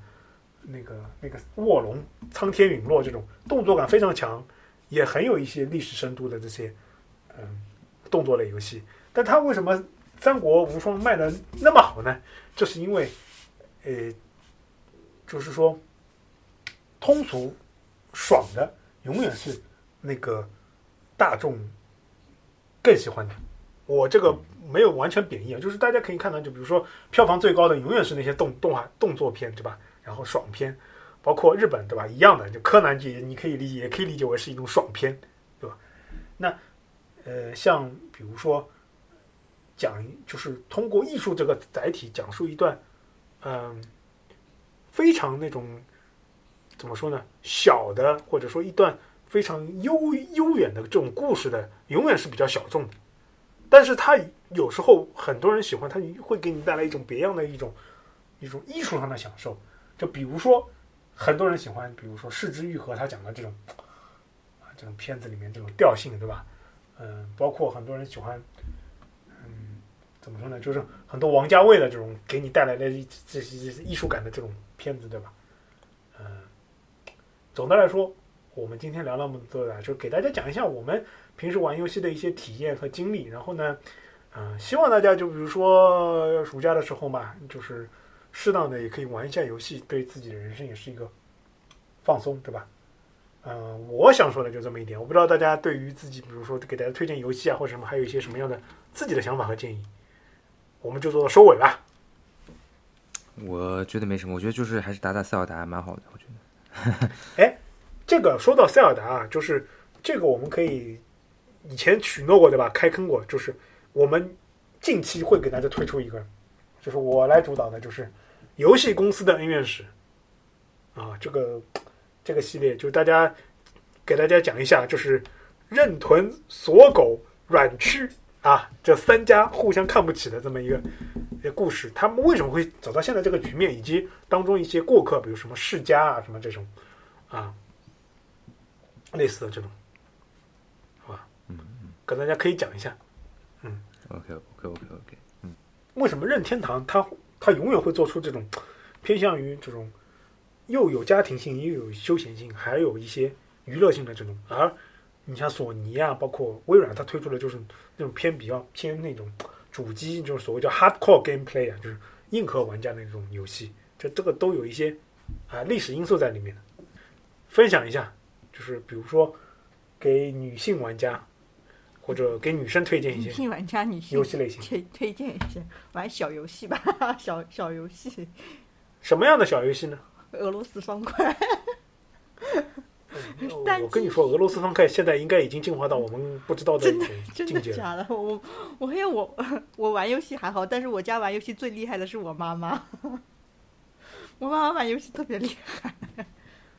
那个那个卧龙、苍天陨落这种动作感非常强，也很有一些历史深度的这些嗯动作类游戏。但它为什么《三国无双》卖的那么好呢？就是因为呃，就是说通俗爽的永远是那个大众更喜欢的。我这个没有完全贬义啊，就是大家可以看到，就比如说票房最高的永远是那些动动画动作片，对吧？然后爽片，包括日本，对吧？一样的，就柯南也你可以理解，也可以理解为是一种爽片，对吧？那呃，像比如说讲，就是通过艺术这个载体讲述一段，嗯、非常那种怎么说呢，小的或者说一段非常悠悠远的这种故事的，永远是比较小众的。但是它有时候很多人喜欢，它会给你带来一种别样的一种一种艺术上的享受。就比如说，很多人喜欢，比如说《世之愈合》，他讲的这种啊这种片子里面这种调性，对吧？嗯，包括很多人喜欢，怎么说呢？就是很多王家卫的这种给你带来的这些艺术感的这种片子，对吧？嗯，总的来说，我们今天聊那么多的，就给大家讲一下我们平时玩游戏的一些体验和经历。然后呢，嗯、希望大家就比如说暑假的时候嘛，就是适当的也可以玩一下游戏，对自己的人生也是一个放松，对吧？嗯、我想说的就这么一点。我不知道大家对于自己，比如说给大家推荐游戏啊，或者什么，还有一些什么样的自己的想法和建议，我们就做收尾吧。我觉得没什么，我觉得就是还是打打塞尔达蛮好的，我觉得。哎这个说到塞尔达啊，就是这个我们可以以前许诺过对吧？开坑过，就是我们近期会给大家推出一个，就是我来主导的，就是游戏公司的恩怨史啊，这个这个系列就大家给大家讲一下，就是任屯、锁狗、软蛆啊这三家互相看不起的这么一个一个故事，他们为什么会走到现在这个局面，以及当中一些过客，比如什么世家啊什么这种啊。类似的这种，好吧？嗯嗯，跟大家可以讲一下，嗯 OK OK OK OK，为什么任天堂它它永远会做出这种偏向于这种又有家庭性又有休闲性，还有一些娱乐性的这种，而你像索尼啊，包括微软，它推出的就是那种偏比较偏那种主机，就是所谓叫 hardcore gameplay 啊，就是硬核玩家的那种游戏，这这个都有一些啊历史因素在里面的。分享一下，就是比如说给女性玩家或者给女生推荐一些女性玩家女性游戏类型，推推荐一些玩小游戏吧，小小游戏，什么样的小游戏呢？俄罗斯方块。我跟你说，俄罗斯方块现在应该已经进化到我们不知道的境界了。的假的？我我因为我我玩游戏还好，但是我家玩游戏最厉害的是我妈妈。我妈妈玩游戏特别厉害，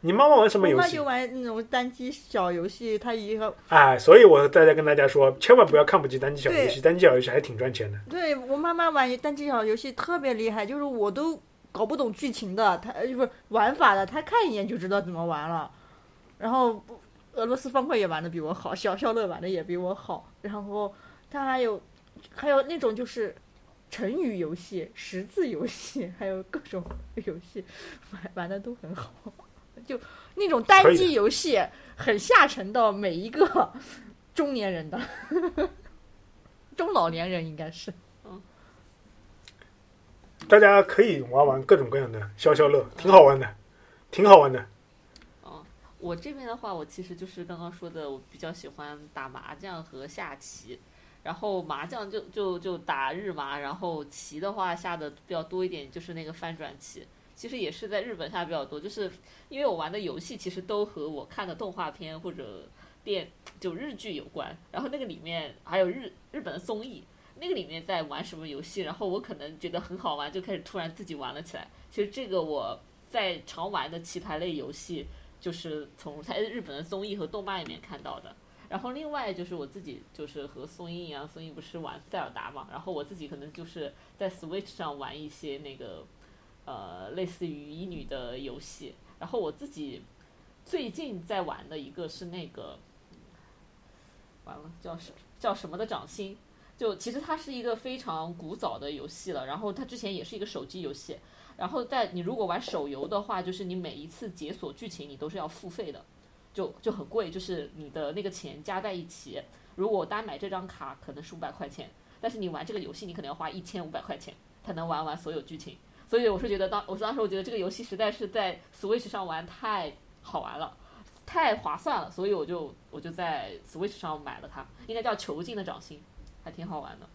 你妈妈玩什么游戏我妈就？玩那种单机小游戏，她以后哎，所以我大家跟大家说，千万不要看不起单机小游戏，单机小游戏还挺赚钱的。对我妈妈玩单机小游戏特别厉害，就是我都搞不懂剧情的，她呃不是玩法的，她看一眼就知道怎么玩了。然后俄罗斯方块也玩的比我好，消消乐玩的也比我好。然后他还有还有那种就是成语游戏、识字游戏，还有各种游戏玩玩的都很好。就那种单机游戏很下沉到每一个中年人的，中老年人应该是。大家可以玩玩各种各样的消消乐，挺好玩的，挺好玩的。我这边的话，我其实就是刚刚说的，我比较喜欢打麻将和下棋。然后麻将就就就打日麻，然后棋的话下的比较多一点，就是那个翻转棋。其实也是在日本下比较多，就是因为我玩的游戏其实都和我看的动画片或者电就日剧有关。然后那个里面还有日日本的综艺，那个里面在玩什么游戏，然后我可能觉得很好玩，就开始突然自己玩了起来。其实这个我在常玩的棋牌类游戏，就是从在日本的综艺和动漫里面看到的。然后另外就是我自己就是和宋英一样，宋英不是玩塞尔达嘛，然后我自己可能就是在 Switch 上玩一些那个呃类似于乙女的游戏。然后我自己最近在玩的一个是那个完了叫什叫什么的掌心，就其实它是一个非常古早的游戏了。然后它之前也是一个手机游戏。然后在你如果玩手游的话，就是你每一次解锁剧情你都是要付费的。就就很贵，就是你的那个钱加在一起，如果单买这张卡可能是五百块钱，但是你玩这个游戏你可能要花一千五百块钱才能玩完所有剧情。所以我是觉得当我当时我觉得这个游戏实在是在 Switch 上玩太好玩了，太划算了，所以我就我就在 Switch 上买了它，应该叫《囚禁的掌心》，还挺好玩的。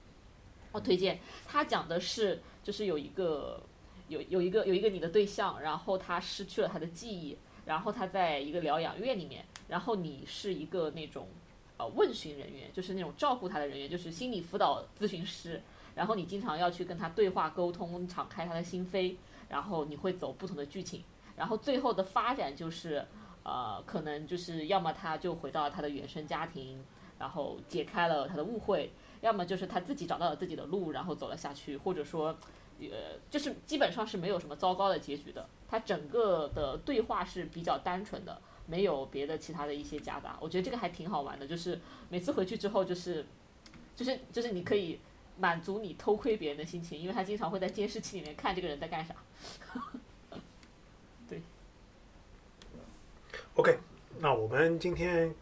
我推荐。它讲的是就是有一个有有一个有一个你的对象，然后他失去了他的记忆。然后他在一个疗养院里面，然后你是一个那种，呃，问询人员，就是那种照顾他的人员，就是心理辅导咨询师。然后你经常要去跟他对话沟通，敞开他的心扉。然后你会走不同的剧情，然后最后的发展就是，呃，可能就是要么他就回到了他的原生家庭，然后解开了他的误会；要么就是他自己找到了自己的路，然后走了下去，或者说。呃，就是基本上是没有什么糟糕的结局的，它整个的对话是比较单纯的，没有别的其他的一些夹杂。我觉得这个还挺好玩的，就是每次回去之后，就是就是就是你可以满足你偷窥别人的心情，因为他经常会在监视器里面看这个人在干啥。对。OK，那我们今天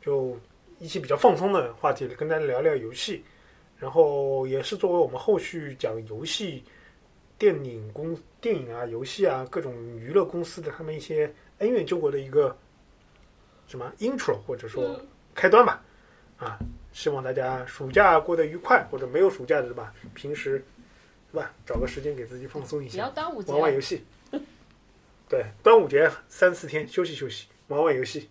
就一期比较放松的话题，跟大家聊聊游戏，然后也是作为我们后续讲游戏。电影公、电影啊、游戏啊，各种娱乐公司的他们一些恩怨纠葛的一个什么 intro 或者说开端吧，啊，希望大家暑假过得愉快，或者没有暑假的对吧？平时是吧？找个时间给自己放松一下，玩玩游戏。对，端午节三四天休息休息，玩玩游戏。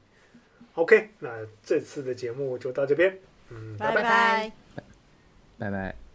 OK，那这次的节目就到这边，嗯，拜拜，拜拜。